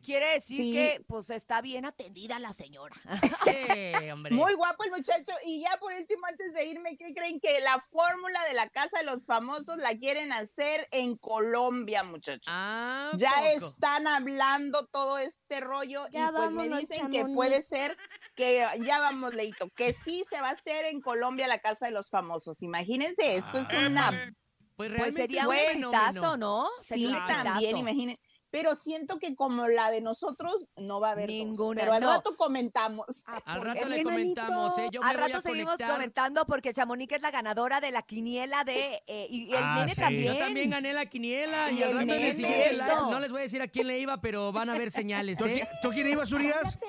[SPEAKER 5] Quiere decir
[SPEAKER 11] Sí.
[SPEAKER 5] que pues está bien atendida la señora.
[SPEAKER 17] Sí, hombre.
[SPEAKER 11] Muy guapo el muchacho. Y ya por último, antes de irme, ¿qué creen que la fórmula de la casa de los famosos la quieren hacer en Colombia, muchachos?
[SPEAKER 17] Ah,
[SPEAKER 11] ya
[SPEAKER 17] poco.
[SPEAKER 11] están hablando todo este rollo
[SPEAKER 9] Ya
[SPEAKER 11] y pues me dicen que puede ser que ya vamos, Leito, que sí se va a hacer en Colombia la casa de los famosos. Imagínense, esto es una
[SPEAKER 17] Pues
[SPEAKER 5] Pues
[SPEAKER 17] realmente
[SPEAKER 5] sería un exitazo, ¿no?
[SPEAKER 11] Sí,
[SPEAKER 5] Sería un
[SPEAKER 11] también, imagínense. Pero siento que como la de nosotros no va a haber dos.
[SPEAKER 5] Ninguna,
[SPEAKER 11] Pero al
[SPEAKER 5] no.
[SPEAKER 11] rato comentamos.
[SPEAKER 17] Al rato le comentamos, ¿eh? Yo
[SPEAKER 5] Al rato seguimos
[SPEAKER 17] conectar.
[SPEAKER 5] comentando porque Chamonix es la ganadora de la quiniela de... eh, y, y el
[SPEAKER 6] Ah,
[SPEAKER 5] nene
[SPEAKER 6] sí.
[SPEAKER 5] también.
[SPEAKER 17] Yo también gané la quiniela y,
[SPEAKER 11] Y
[SPEAKER 17] al
[SPEAKER 11] el
[SPEAKER 17] rato el no les voy a decir a quién le iba, pero van a ver señales,
[SPEAKER 6] ¿Tú, a
[SPEAKER 17] ¿eh?
[SPEAKER 6] quién- tú a quién ibas, Urias?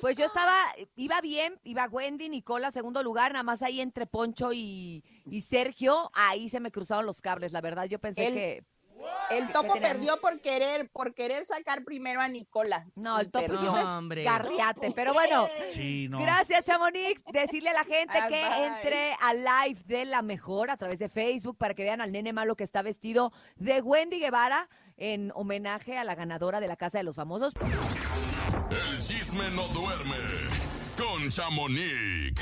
[SPEAKER 5] Pues yo estaba, iba bien, iba Wendy, Nicola, segundo lugar, nada más ahí entre Poncho y, y Sergio, ahí se me cruzaron los cables, la verdad, yo pensé
[SPEAKER 11] El-
[SPEAKER 5] que...
[SPEAKER 11] El topo perdió por querer, por querer sacar primero a Nicola.
[SPEAKER 5] No, el topo
[SPEAKER 11] perdió.
[SPEAKER 17] No, hombre.
[SPEAKER 5] Carriate, pero bueno...
[SPEAKER 6] Sí, no.
[SPEAKER 5] Gracias, Chamonix. Decirle a la gente que
[SPEAKER 11] bye.
[SPEAKER 5] entre al live de la mejor a través de Facebook para que vean al nene malo que está vestido de Wendy Guevara en homenaje a la ganadora de la Casa de los Famosos.
[SPEAKER 2] El chisme no duerme con Chamonix.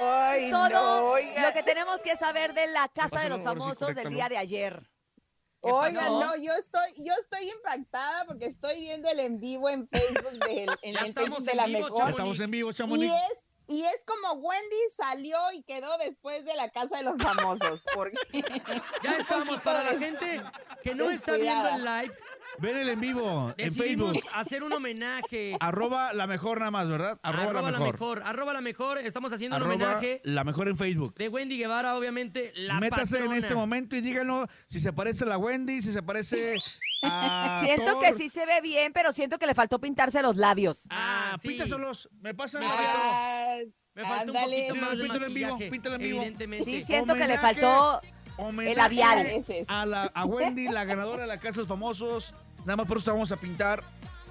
[SPEAKER 11] Ay,
[SPEAKER 5] Todo
[SPEAKER 11] no,
[SPEAKER 5] lo que tenemos que saber de la Casa de los Famosos del día de ayer.
[SPEAKER 17] ¿Qué
[SPEAKER 11] Oigan, no, yo estoy, yo estoy impactada porque estoy viendo el en vivo en Facebook del, en el Facebook de
[SPEAKER 17] en
[SPEAKER 11] la
[SPEAKER 17] vivo,
[SPEAKER 11] mejor.
[SPEAKER 17] Chamonix.
[SPEAKER 6] Estamos en vivo,
[SPEAKER 11] Y
[SPEAKER 6] Chamonix.
[SPEAKER 11] es, y es como Wendy salió y quedó después de la casa de los famosos. Porque
[SPEAKER 17] Ya estamos para la gente que no está viendo el live.
[SPEAKER 6] Ven el en vivo, en
[SPEAKER 17] Decidimos
[SPEAKER 6] Facebook.
[SPEAKER 17] hacer un homenaje.
[SPEAKER 6] Arroba la mejor nada más, ¿verdad? Arroba, la mejor.
[SPEAKER 17] Arroba la mejor. Estamos haciendo un homenaje
[SPEAKER 6] la mejor en Facebook.
[SPEAKER 17] de Wendy Guevara, obviamente. La
[SPEAKER 6] Métase en este momento y díganos si se parece a la Wendy, si se parece a
[SPEAKER 5] siento
[SPEAKER 6] Thor.
[SPEAKER 5] que sí se ve bien, pero siento que le faltó pintarse los labios.
[SPEAKER 17] Ah,
[SPEAKER 6] Ah,
[SPEAKER 17] sí.
[SPEAKER 6] píntaselos. Me pasan.
[SPEAKER 11] Ah,
[SPEAKER 17] Me falta un
[SPEAKER 11] ándale,
[SPEAKER 17] poquito más de
[SPEAKER 6] Píntalo en vivo,
[SPEAKER 17] maquillaje,
[SPEAKER 6] píntalo en vivo.
[SPEAKER 17] evidentemente.
[SPEAKER 5] Sí, siento que le
[SPEAKER 6] Homenaje.
[SPEAKER 5] faltó el labial.
[SPEAKER 6] A, la, a Wendy, la ganadora de la Casa de los Famosos. Nada más por eso te vamos a pintar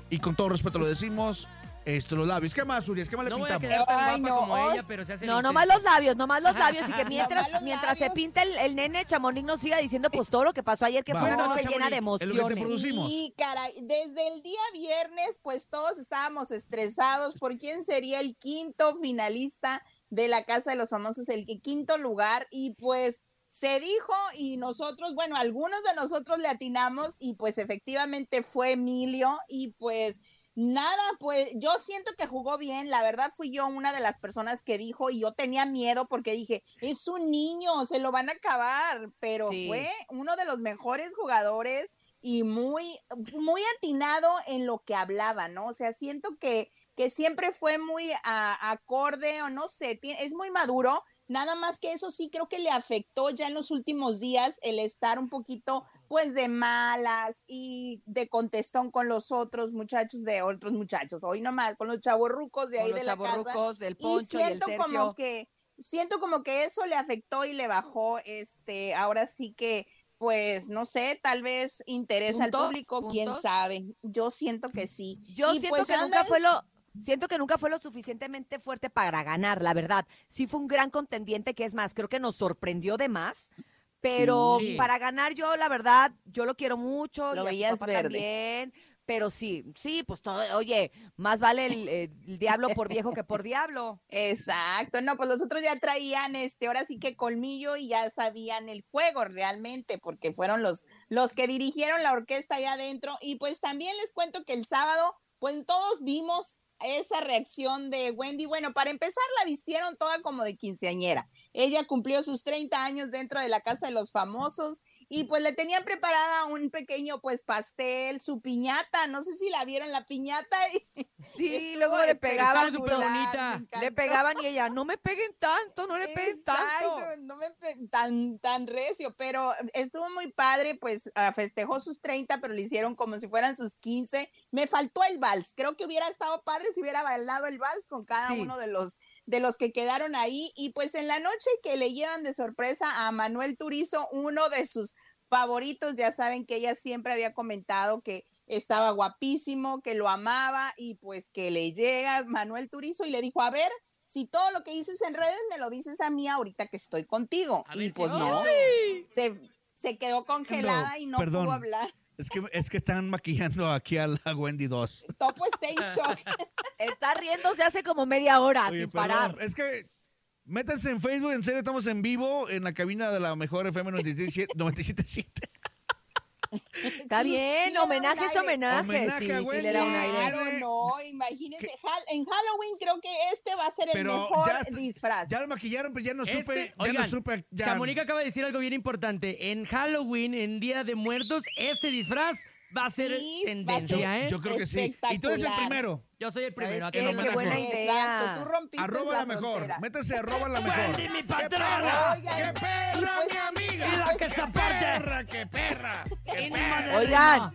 [SPEAKER 6] y con todo respeto lo decimos, esto, los labios. ¿Qué más, Urias? ¿Qué más le
[SPEAKER 17] No voy a
[SPEAKER 6] pintamos?
[SPEAKER 17] quedar tan
[SPEAKER 11] Ay,
[SPEAKER 17] guapa
[SPEAKER 11] no,
[SPEAKER 17] como
[SPEAKER 11] ay.
[SPEAKER 17] ella, pero se hace el
[SPEAKER 5] No, nomás los labios, nomás los labios. Y que mientras, mientras se pinta el, el nene, Chamonix nos siga diciendo pues todo lo que pasó ayer, que
[SPEAKER 6] Va.
[SPEAKER 5] fue una
[SPEAKER 6] No,
[SPEAKER 5] noche
[SPEAKER 6] Chamonix,
[SPEAKER 5] llena de emociones.
[SPEAKER 6] producimos.
[SPEAKER 11] Sí, caray. Desde el día viernes, pues todos estábamos estresados por quién sería el quinto finalista de la Casa de los Famosos, el quinto lugar. Y pues se dijo y nosotros, bueno, algunos de nosotros le atinamos y pues efectivamente fue Emilio y pues... Nada, pues yo siento que jugó bien. La verdad fui yo una de las personas que dijo y yo tenía miedo porque dije, es un niño, se lo van a acabar, pero
[SPEAKER 5] Sí.
[SPEAKER 11] fue uno de los mejores jugadores y muy, muy atinado en lo que hablaba, ¿no? O sea, siento que, que siempre fue muy a- acorde o no sé, tie- es muy maduro. Nada más que eso sí creo que le afectó ya en los últimos días el estar un poquito pues de malas y de contestón con los otros muchachos de otros muchachos, hoy nomás con los chavorrucos de ahí de la casa.
[SPEAKER 5] del
[SPEAKER 11] Y
[SPEAKER 5] Poncho y el
[SPEAKER 11] siento como que siento como que eso le afectó y le bajó este ahora sí que pues no sé, tal vez interesa al
[SPEAKER 5] ¿Puntos?
[SPEAKER 11] público, quién sabe. Yo siento que sí.
[SPEAKER 5] Yo
[SPEAKER 11] Y
[SPEAKER 5] siento
[SPEAKER 11] pues
[SPEAKER 5] que nunca fue lo siento que nunca fue lo suficientemente fuerte para ganar, la verdad. Sí fue un gran contendiente que es más, creo que nos sorprendió de más. Pero
[SPEAKER 17] Sí.
[SPEAKER 5] para ganar yo, la verdad, yo lo quiero mucho.
[SPEAKER 11] Lo veías verde.
[SPEAKER 5] también. Pero sí, sí, pues todo, oye, más vale el, el diablo por viejo que por diablo.
[SPEAKER 11] Exacto, no, pues los otros ya traían este, ahora sí que colmillo y ya sabían el juego realmente, porque fueron los, los que dirigieron la orquesta allá adentro. Y pues también les cuento que el sábado, pues todos vimos esa reacción de Wendy. Bueno, para empezar, la vistieron toda como de quinceañera. Ella cumplió sus 30 años dentro de la casa de los famosos y pues le tenían preparada un pequeño pues pastel, su piñata, no sé si la vieron la piñata.
[SPEAKER 5] Sí,
[SPEAKER 11] Estuvo
[SPEAKER 5] luego le pegaban.
[SPEAKER 17] súper
[SPEAKER 5] y
[SPEAKER 17] bonita.
[SPEAKER 5] Le pegaban y ella, no me peguen tanto, no le peguen tanto.
[SPEAKER 11] No me pe- tan tan recio, pero estuvo muy padre, pues ah, festejó sus 30, pero le hicieron como si fueran sus 15. Me faltó el vals. Creo que hubiera estado padre si hubiera bailado el vals con cada
[SPEAKER 5] Sí.
[SPEAKER 11] uno de los de los que quedaron ahí y pues en la noche que le llevan de sorpresa a Manuel Turizo, uno de sus favoritos, ya saben que ella siempre había comentado que estaba guapísimo, que lo amaba y pues que le llega Manuel Turizo y le dijo, a ver, si todo lo que dices en redes me lo dices a mí ahorita que estoy contigo.
[SPEAKER 17] A
[SPEAKER 11] y
[SPEAKER 17] ver
[SPEAKER 11] pues
[SPEAKER 17] es
[SPEAKER 11] no, se, se quedó congelada y no
[SPEAKER 6] perdón.
[SPEAKER 11] pudo hablar.
[SPEAKER 6] Es que, es que están maquillando aquí a la Wendy 2.
[SPEAKER 11] Topo está en shock.
[SPEAKER 5] Está riéndose hace como media hora
[SPEAKER 6] Oye,
[SPEAKER 5] sin
[SPEAKER 6] perdón,
[SPEAKER 5] parar.
[SPEAKER 6] Es que métanse en Facebook, en serio, estamos en vivo en la cabina de la mejor FM 97.7. 97.7.
[SPEAKER 5] Está
[SPEAKER 11] Sí,
[SPEAKER 5] bien,
[SPEAKER 11] sí
[SPEAKER 5] homenaje es
[SPEAKER 11] aire.
[SPEAKER 5] homenaje.
[SPEAKER 6] Homenaje
[SPEAKER 5] sí,
[SPEAKER 6] a
[SPEAKER 5] sí
[SPEAKER 6] Wendy.
[SPEAKER 5] le da un aire.
[SPEAKER 11] Claro, no, imagínense, Hal- en Halloween creo que este va a ser el
[SPEAKER 6] Pero
[SPEAKER 11] mejor
[SPEAKER 6] ya está-
[SPEAKER 11] disfraz.
[SPEAKER 6] Ya lo maquillaron, pero ya no
[SPEAKER 17] Este,
[SPEAKER 6] supe. ya
[SPEAKER 17] oigan,
[SPEAKER 6] no supe. Ya.
[SPEAKER 17] Chamonix acaba de decir algo bien importante. En Halloween, en Día de Muertos, este disfraz va a ser
[SPEAKER 11] Sí, va a
[SPEAKER 17] tendencia,
[SPEAKER 11] ser
[SPEAKER 17] ¿eh?
[SPEAKER 6] Yo creo que sí. Y tú eres el primero.
[SPEAKER 17] Yo soy el primero.
[SPEAKER 5] ¿Sabes
[SPEAKER 17] ¿a que
[SPEAKER 5] qué?
[SPEAKER 17] no,
[SPEAKER 5] Qué buena idea.
[SPEAKER 11] Exacto, tú rompiste
[SPEAKER 6] Arroba
[SPEAKER 11] la
[SPEAKER 6] la mejor.
[SPEAKER 11] frontera.
[SPEAKER 6] Métase arroba la mejor.
[SPEAKER 17] ¡Wendy, mi
[SPEAKER 6] ¡Qué
[SPEAKER 17] patrona!
[SPEAKER 6] ¡Qué perra,
[SPEAKER 11] y pues-
[SPEAKER 6] mi amiga!
[SPEAKER 17] y la que
[SPEAKER 6] ¡Qué
[SPEAKER 17] se aparte!
[SPEAKER 6] perra, qué perra! ¡Qué perra!
[SPEAKER 5] Oigan,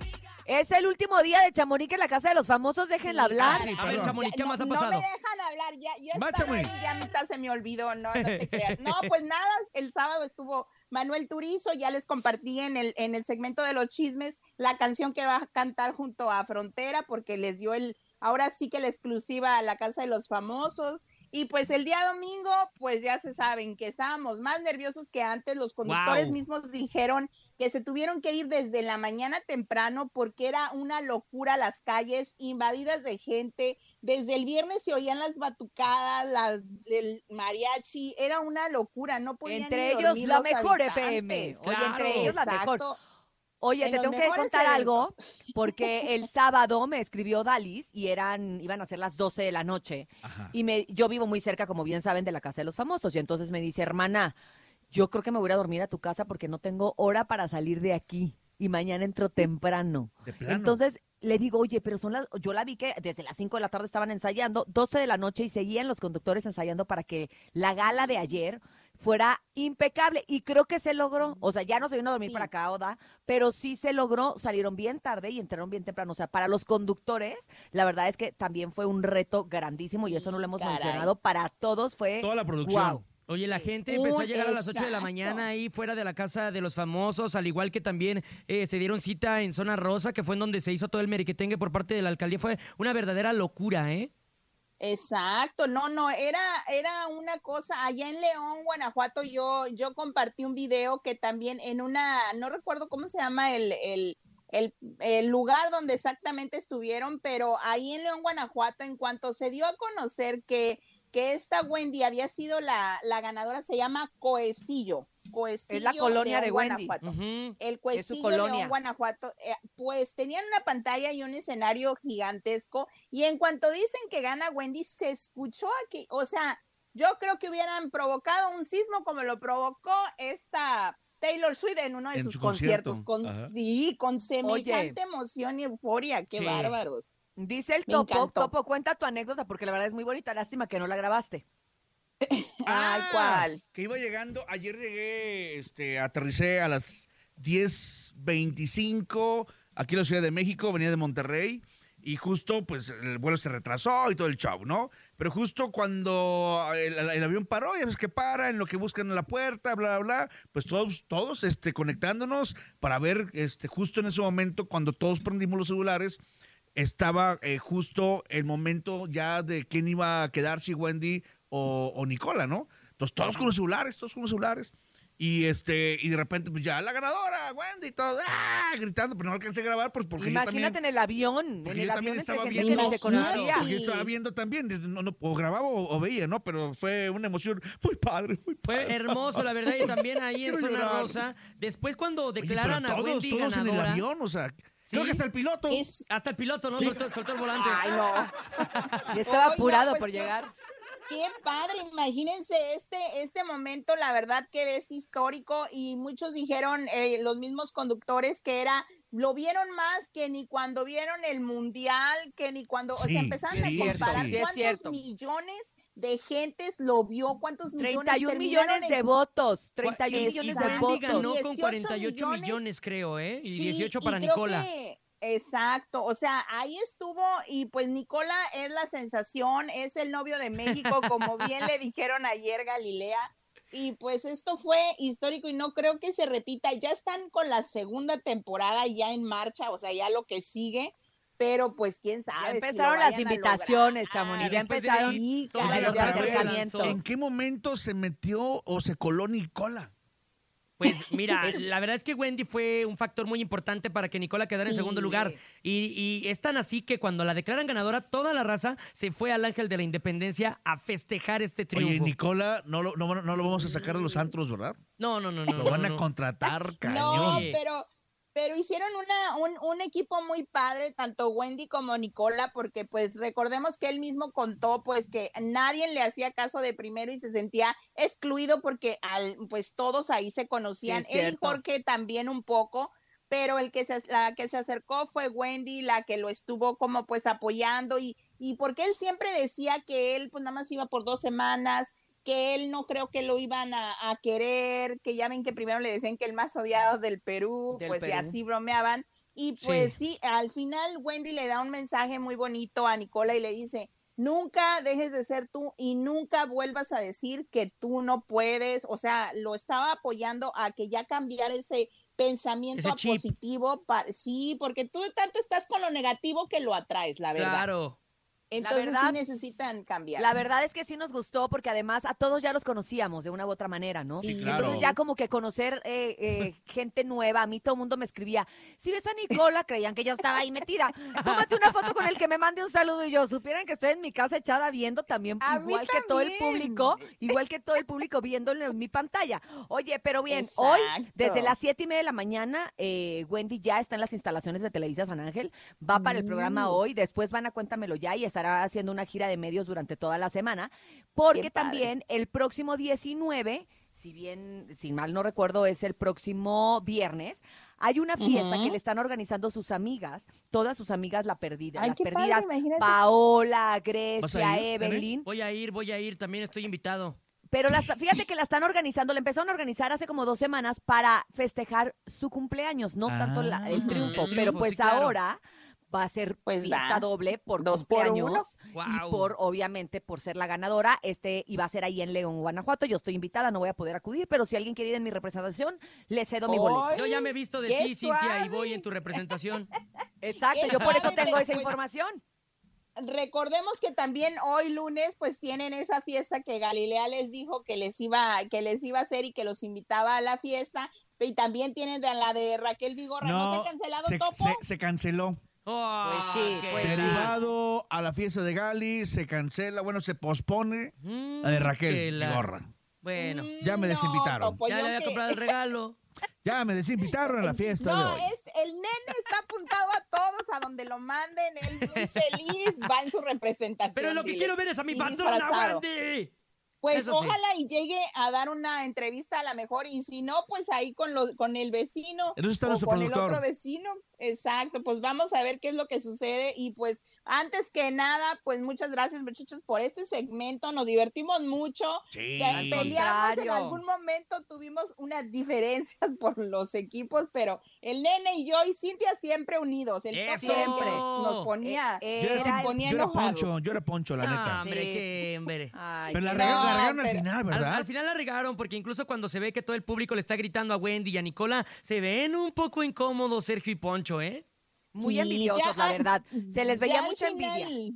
[SPEAKER 5] es el último día de Chamonix en la casa de los famosos, déjenla hablar.
[SPEAKER 6] sí,
[SPEAKER 17] A ver. Chamonix, ¿qué
[SPEAKER 11] Ya,
[SPEAKER 17] más
[SPEAKER 11] no,
[SPEAKER 17] ha
[SPEAKER 11] no
[SPEAKER 17] pasado?
[SPEAKER 11] me dejan hablar, ya, yo estaba ahí, ya mitad se me olvidó, no, no te creas. No, pues nada, el sábado estuvo Manuel Turizo, ya les compartí en el, en el segmento de los chismes la canción que va a cantar junto a Frontera, porque les dio el, ahora sí que la exclusiva a la casa de los famosos. Y pues el día domingo, pues ya se saben que estábamos más nerviosos que antes. Los conductores
[SPEAKER 17] Wow.
[SPEAKER 11] mismos dijeron que se tuvieron que ir desde la mañana temprano porque era una locura las calles invadidas de gente. Desde el viernes se oían las batucadas, las del mariachi, era una locura, no podían
[SPEAKER 5] Entre
[SPEAKER 11] ni
[SPEAKER 5] ellos
[SPEAKER 11] dormir
[SPEAKER 5] la
[SPEAKER 11] los
[SPEAKER 5] mejor
[SPEAKER 11] habitantes.
[SPEAKER 5] FM. Oye, entre ellos la mejor. Oye,
[SPEAKER 11] En
[SPEAKER 5] te tengo que contar algo, porque el sábado me escribió Dalis y eran, iban a ser las 12 de la noche.
[SPEAKER 6] Ajá.
[SPEAKER 5] Y me, yo vivo muy cerca, como bien saben, de la casa de los famosos. Y entonces me dice, hermana, yo creo que me voy a ir a dormir a tu casa porque no tengo hora para salir de aquí. Y mañana entro temprano.
[SPEAKER 6] De plano.
[SPEAKER 5] Entonces le digo, oye, pero son las, yo la vi que desde las 5 de la tarde estaban ensayando, 12 de la noche y seguían los conductores ensayando para que la gala de ayer fuera impecable y creo que se logró. O sea, ya no se vino a dormir
[SPEAKER 11] Sí.
[SPEAKER 5] para acá, Oda, pero sí se logró, salieron bien tarde y entraron bien temprano. O sea, para los conductores, la verdad es que también fue un reto grandísimo y eso no lo hemos
[SPEAKER 11] Caray.
[SPEAKER 5] mencionado. Para todos fue
[SPEAKER 6] Toda la producción.
[SPEAKER 5] Wow.
[SPEAKER 17] Oye, la gente empezó a llegar a las 8 de la mañana ahí fuera de la casa de los famosos, al igual que también eh, se dieron cita en Zona Rosa, que fue en donde se hizo todo el meriquetengue por parte de la alcaldía. Fue una verdadera locura, ¿eh?
[SPEAKER 11] Exacto, no, no, era, era una cosa, allá en León, Guanajuato, yo, yo compartí un video que también en una, no recuerdo cómo se llama el, el, el, el lugar donde exactamente estuvieron, pero ahí en León, Guanajuato, en cuanto se dio a conocer que, que esta Wendy había sido la, la ganadora, se llama Coecillo. Coecillo
[SPEAKER 5] colonia
[SPEAKER 11] León,
[SPEAKER 5] de Wendy.
[SPEAKER 11] Guanajuato. El
[SPEAKER 5] Es colonia.
[SPEAKER 11] León, Guanajuato, eh, pues tenían una pantalla y un escenario gigantesco y en cuanto dicen que gana Wendy, se escuchó aquí, o sea, yo creo que hubieran provocado un sismo como lo provocó esta Taylor Swift en uno de
[SPEAKER 6] En
[SPEAKER 11] sus
[SPEAKER 6] su
[SPEAKER 11] conciertos,
[SPEAKER 6] concierto.
[SPEAKER 11] con, sí, con semejante emoción y euforia, qué
[SPEAKER 17] Sí.
[SPEAKER 11] bárbaros.
[SPEAKER 5] Dice el
[SPEAKER 11] Me
[SPEAKER 5] Topo,
[SPEAKER 11] encantó.
[SPEAKER 5] Topo, cuenta tu anécdota porque la verdad es muy bonita. Lástima que no la grabaste.
[SPEAKER 11] Ay,
[SPEAKER 6] Ah,
[SPEAKER 11] ¿cuál?
[SPEAKER 6] Que iba llegando, ayer llegué, este, aterricé a las 10.25 aquí en la Ciudad de México, venía de Monterrey y justo pues el vuelo se retrasó y todo el show, ¿no? Pero justo cuando el, el avión paró, ya ves que para, en lo que buscan en la puerta, bla, bla, bla, pues todos, todos este, conectándonos para ver este, justo en ese momento cuando todos prendimos los celulares, estaba eh, justo el momento ya de quién iba a quedar, si Wendy o, o Nicola, ¿no? Entonces todos con los celulares, todos con los celulares. Y este, y de repente, pues ya, la ganadora, Wendy, y todo, ¡ah! gritando, pero no alcancé a grabar pues, porque yo
[SPEAKER 5] Imagínate
[SPEAKER 6] también.
[SPEAKER 5] en el avión, en
[SPEAKER 6] Porque
[SPEAKER 5] el
[SPEAKER 6] yo
[SPEAKER 5] avión entre
[SPEAKER 6] estaba
[SPEAKER 5] que
[SPEAKER 6] viendo,
[SPEAKER 5] ni se conocía.
[SPEAKER 6] porque yo estaba viendo también, no, no, o grababa o, o veía, ¿no? Pero fue una emoción muy padre, muy
[SPEAKER 17] Fue
[SPEAKER 6] padre.
[SPEAKER 17] hermoso, la verdad, y también ahí en Zona
[SPEAKER 6] llorar.
[SPEAKER 17] Rosa. Después cuando
[SPEAKER 6] Oye,
[SPEAKER 17] declaran
[SPEAKER 6] pero
[SPEAKER 17] a
[SPEAKER 6] todos,
[SPEAKER 17] Wendy
[SPEAKER 6] todos en el
[SPEAKER 17] ganadora...
[SPEAKER 6] avión, o sea, creo que hasta el piloto.
[SPEAKER 17] Hasta el piloto, ¿no? Soltó, soltó el volante.
[SPEAKER 11] Ay, no.
[SPEAKER 5] Y estaba
[SPEAKER 11] Oiga,
[SPEAKER 5] apurado
[SPEAKER 11] pues,
[SPEAKER 5] por
[SPEAKER 11] qué-
[SPEAKER 5] llegar.
[SPEAKER 11] Qué padre, imagínense este, este momento, la verdad que es histórico y muchos dijeron, eh, los mismos conductores, que era, lo vieron más que ni cuando vieron el mundial, que ni cuando, o sea, empezaron
[SPEAKER 6] sí,
[SPEAKER 11] a comparar.
[SPEAKER 5] Sí,
[SPEAKER 11] cuántos millones de gentes lo vio, cuántos millones
[SPEAKER 5] 31
[SPEAKER 11] terminaron
[SPEAKER 5] millones de
[SPEAKER 11] en-
[SPEAKER 5] votos. 31
[SPEAKER 11] Exacto.
[SPEAKER 5] millones de votos.
[SPEAKER 17] ganó con
[SPEAKER 11] 18
[SPEAKER 17] 48 millones,
[SPEAKER 11] millones,
[SPEAKER 17] creo, ¿eh? Y
[SPEAKER 11] Sí,
[SPEAKER 17] 18 para
[SPEAKER 11] y creo
[SPEAKER 17] Nicola.
[SPEAKER 11] que- exacto, o sea, ahí estuvo y pues Nicola es la sensación, es el novio de México, como bien le dijeron ayer Galilea. Y pues esto fue histórico y no creo que se repita. Ya están con la segunda temporada ya en marcha, o sea, ya lo que sigue, pero pues quién
[SPEAKER 5] Ya
[SPEAKER 11] sabe. si
[SPEAKER 5] empezaron las invitaciones. Chamonix. Ya
[SPEAKER 17] después de
[SPEAKER 5] empezaron
[SPEAKER 11] Sí, caray,
[SPEAKER 5] los
[SPEAKER 11] ya
[SPEAKER 5] acercamientos.
[SPEAKER 6] ¿En qué momento se metió o se coló Nicola?
[SPEAKER 17] Pues mira, la verdad es que Wendy fue un factor muy importante para que Nicola quedara en segundo lugar. Y, y es tan así que cuando la declaran ganadora, toda la raza se fue al Ángel de la Independencia a festejar este triunfo.
[SPEAKER 6] Oye, Nicola, no lo, no, no lo vamos a sacar a los antros, ¿verdad?
[SPEAKER 17] No, no, no, no.
[SPEAKER 6] Lo
[SPEAKER 17] no,
[SPEAKER 6] van a
[SPEAKER 17] no.
[SPEAKER 6] contratar,
[SPEAKER 11] No,
[SPEAKER 6] cañón.
[SPEAKER 11] pero, pero hicieron una, un, un equipo muy padre, tanto Wendy como Nicola, porque pues recordemos que él mismo contó pues que nadie le hacía caso de primero y se sentía excluido porque al, pues todos ahí se conocían.
[SPEAKER 5] Sí,
[SPEAKER 11] él y. Jorge también un poco. Pero el que se, la que se acercó fue Wendy, la que lo estuvo como pues apoyando y, y porque él siempre decía que él pues nada más iba por dos semanas, que él no creo que lo iban a, a querer, que ya ven que primero le decían que el más odiado del Perú,
[SPEAKER 5] Del
[SPEAKER 11] pues y así bromeaban. Y pues sí. al final Wendy le da un mensaje muy bonito a Nicola y le dice, nunca dejes de ser tú y nunca vuelvas a decir que tú no puedes. O sea, lo estaba apoyando a que ya cambiara ese pensamiento
[SPEAKER 17] Ese
[SPEAKER 11] positivo. pa- sí, porque tú tanto estás con lo negativo que lo atraes, la verdad.
[SPEAKER 17] Claro.
[SPEAKER 11] Entonces
[SPEAKER 5] verdad-
[SPEAKER 11] sí necesitan cambiar.
[SPEAKER 5] La verdad es que sí nos gustó porque además a todos ya los conocíamos de una u otra manera, ¿no?
[SPEAKER 11] Sí,
[SPEAKER 6] claro.
[SPEAKER 5] Entonces ya como que conocer eh, eh, gente nueva, a mí todo el mundo me escribía, si ves a Nicola, creían que yo estaba ahí metida, tómate una foto con el que me mande un saludo y yo, supieran que estoy en mi casa echada viendo también,
[SPEAKER 11] A
[SPEAKER 5] igual que todo el público, igual que todo el público viéndolo en mi pantalla. Oye, pero bien, hoy desde las siete y media de la mañana, eh, Wendy ya está en las instalaciones de Televisa San Ángel, va para el programa hoy, después van a Cuéntamelo Ya y estará haciendo una gira de medios durante toda la semana, porque también el próximo 19, si bien, si mal no recuerdo, es el próximo viernes, hay una fiesta que le están organizando sus amigas, todas sus amigas la perdida,
[SPEAKER 11] Ay,
[SPEAKER 5] las
[SPEAKER 11] qué padre,
[SPEAKER 5] perdidas,
[SPEAKER 11] imagínate.
[SPEAKER 5] Paola,
[SPEAKER 6] ¿Vas
[SPEAKER 5] Grecia? Evelyn,
[SPEAKER 17] Voy a ir, voy a ir, también estoy invitado.
[SPEAKER 5] pero las, fíjate que la están organizando, la empezaron a organizar hace como dos semanas para festejar su cumpleaños, no tanto la- el
[SPEAKER 6] Ah,
[SPEAKER 5] triunfo,
[SPEAKER 17] el
[SPEAKER 5] pero pues
[SPEAKER 17] sí, claro.
[SPEAKER 5] ahora va a ser
[SPEAKER 11] Pues
[SPEAKER 5] fiesta
[SPEAKER 11] va.
[SPEAKER 5] doble por
[SPEAKER 11] Dos por
[SPEAKER 5] cumpleaños.
[SPEAKER 11] uno.
[SPEAKER 5] Y
[SPEAKER 17] Guau.
[SPEAKER 5] por, obviamente, por ser la ganadora, este iba a ser ahí en León, Guanajuato. Yo estoy invitada, no voy a poder acudir, pero si alguien quiere ir en mi representación, le cedo mi boleto.
[SPEAKER 17] Yo ya me he visto de ti, Cintia, y voy en tu representación.
[SPEAKER 5] Exacto, yo por eso tengo
[SPEAKER 11] pero
[SPEAKER 5] esa
[SPEAKER 11] pues-
[SPEAKER 5] información.
[SPEAKER 11] Recordemos que también hoy lunes pues tienen esa fiesta que Galilea les dijo que les iba que les iba a hacer y que los invitaba a la fiesta y también tienen de la de Raquel Vigorra. ¿No, se ha cancelado
[SPEAKER 6] se,
[SPEAKER 11] Topo?
[SPEAKER 6] se- se canceló.
[SPEAKER 5] Pues sí, pues sí.
[SPEAKER 6] Derivado a la fiesta de Gali, se cancela, bueno, se pospone la de Raquel
[SPEAKER 17] la-
[SPEAKER 6] Vigorra.
[SPEAKER 17] Bueno,
[SPEAKER 6] Ya me desinvitaron.
[SPEAKER 11] Topo,
[SPEAKER 17] ya le había
[SPEAKER 11] que-
[SPEAKER 17] comprado el regalo.
[SPEAKER 6] Ya me desinvitaron a la fiesta de
[SPEAKER 11] No,
[SPEAKER 6] hoy.
[SPEAKER 11] es, el nene está apuntado a todos, a donde lo manden, él muy feliz, va en su representación.
[SPEAKER 17] Pero lo que quiero ver es a mi patrona. Wendy.
[SPEAKER 11] Pues
[SPEAKER 17] Eso sí.
[SPEAKER 11] ojalá y llegue a dar una entrevista a la mejor, y si no, pues ahí con, lo, con el vecino
[SPEAKER 6] En eso está
[SPEAKER 11] o
[SPEAKER 6] nuestro
[SPEAKER 11] con el otro vecino. Exacto, pues vamos a ver qué es lo que sucede y pues antes que nada, pues muchas gracias muchachos por este segmento, nos divertimos mucho,
[SPEAKER 6] Sí.
[SPEAKER 11] Peleamos en algún momento, tuvimos unas diferencias por los equipos, pero el nene y yo y Cintia siempre unidos, el
[SPEAKER 17] Eso.
[SPEAKER 11] top siempre nos ponía,
[SPEAKER 5] Eh,
[SPEAKER 6] Yo era,
[SPEAKER 11] nos
[SPEAKER 5] era
[SPEAKER 6] Tim-
[SPEAKER 11] ponía
[SPEAKER 6] yo era
[SPEAKER 11] enojados.
[SPEAKER 6] Poncho, yo era Poncho, la
[SPEAKER 17] No,
[SPEAKER 6] neta.
[SPEAKER 17] hombre,
[SPEAKER 5] Sí.
[SPEAKER 17] qué hombre.
[SPEAKER 5] Ay,
[SPEAKER 6] Pero la
[SPEAKER 5] qué-
[SPEAKER 6] regaron, la
[SPEAKER 11] No,
[SPEAKER 6] regaron al final,
[SPEAKER 17] Al,
[SPEAKER 6] ¿verdad?
[SPEAKER 17] al final la regaron porque incluso cuando se ve que todo el público le está gritando a Wendy y a Nicola, se ven un poco incómodos Sergio y Poncho, ¿eh?
[SPEAKER 5] Muy
[SPEAKER 11] Sí,
[SPEAKER 5] envidiosos,
[SPEAKER 11] ya
[SPEAKER 5] la verdad. Se les veía mucha
[SPEAKER 11] final-
[SPEAKER 5] envidia.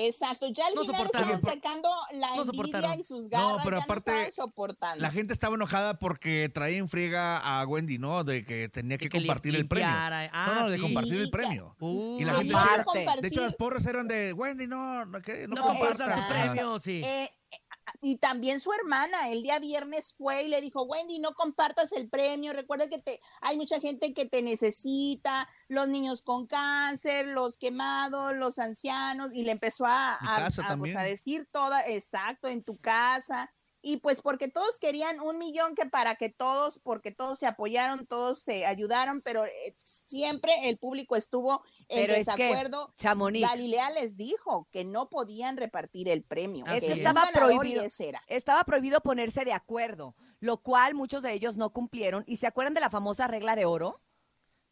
[SPEAKER 11] Exacto, ya al
[SPEAKER 17] No
[SPEAKER 11] final
[SPEAKER 17] soportaron.
[SPEAKER 11] estaban sacando la
[SPEAKER 17] No
[SPEAKER 11] envidia y sus garras,
[SPEAKER 6] No, pero
[SPEAKER 11] ya
[SPEAKER 6] aparte,
[SPEAKER 11] no soportando.
[SPEAKER 6] La gente estaba enojada porque traía en friega a Wendy, ¿no? De que tenía que,
[SPEAKER 17] que
[SPEAKER 6] compartir el premio.
[SPEAKER 17] limpiara. Ah,
[SPEAKER 6] no, no, de
[SPEAKER 17] sí.
[SPEAKER 6] compartir el premio.
[SPEAKER 17] Uh,
[SPEAKER 6] y la
[SPEAKER 11] no,
[SPEAKER 6] gente
[SPEAKER 11] no,
[SPEAKER 6] de hecho las porras eran de Wendy, no, no, ¿qué? no,
[SPEAKER 17] no
[SPEAKER 11] No,
[SPEAKER 17] compartas
[SPEAKER 11] exacto.
[SPEAKER 17] premios, sí.
[SPEAKER 11] Eh, eh, y también su hermana, el día viernes fue y le dijo, Wendy, no compartas el premio, recuerda que te, hay mucha gente que te necesita, los niños con cáncer, los quemados, los ancianos, y le empezó a, a- a, pues, a decir toda, exacto, en tu casa. Y pues porque todos querían un millón que para que todos, porque todos se apoyaron, todos se ayudaron, pero eh, siempre el público estuvo en
[SPEAKER 5] Pero es que,
[SPEAKER 11] desacuerdo.
[SPEAKER 5] Chamonix,
[SPEAKER 11] Galilea les dijo que no podían repartir el premio. Que
[SPEAKER 17] es.
[SPEAKER 11] un
[SPEAKER 5] estaba prohibido. Estaba prohibido ponerse de acuerdo, lo cual muchos de ellos no cumplieron. ¿Y se acuerdan de la famosa regla de oro?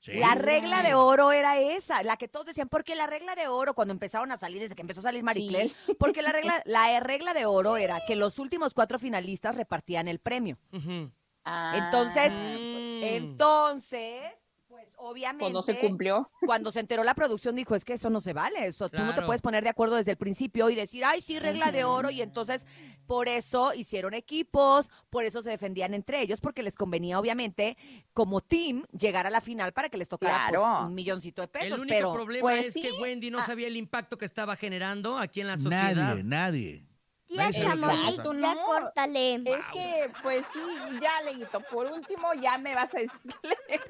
[SPEAKER 6] Sí.
[SPEAKER 5] La regla de oro era esa, la que todos decían, porque la regla de oro, cuando empezaron a salir, desde que empezó a salir Maricler, porque la regla, la regla de oro era que los últimos cuatro finalistas repartían el premio.
[SPEAKER 17] Ujú.
[SPEAKER 5] Entonces,
[SPEAKER 17] Mm.
[SPEAKER 5] entonces, pues obviamente.
[SPEAKER 11] Pues no se cumplió.
[SPEAKER 5] Cuando se enteró la producción dijo, es que eso no se vale, eso, tú no te
[SPEAKER 17] Claro.
[SPEAKER 5] puedes poner de acuerdo desde el principio y decir, ay, sí, regla de oro, y entonces por eso hicieron equipos, por eso se defendían entre ellos, porque les convenía obviamente como team llegar a la final para que les tocara pues,
[SPEAKER 11] Claro.
[SPEAKER 5] un milloncito de pesos,
[SPEAKER 17] El único
[SPEAKER 5] pero
[SPEAKER 17] problema
[SPEAKER 11] Pues
[SPEAKER 17] es
[SPEAKER 11] sí.
[SPEAKER 17] que Wendy no
[SPEAKER 11] Ah.
[SPEAKER 17] sabía el impacto que estaba generando aquí en la sociedad.
[SPEAKER 6] Nadie, nadie.
[SPEAKER 9] Tía
[SPEAKER 11] Exacto,
[SPEAKER 9] ya
[SPEAKER 11] no.
[SPEAKER 9] córtale.
[SPEAKER 11] Es que, pues sí, ya, Leito, por último ya me vas a decir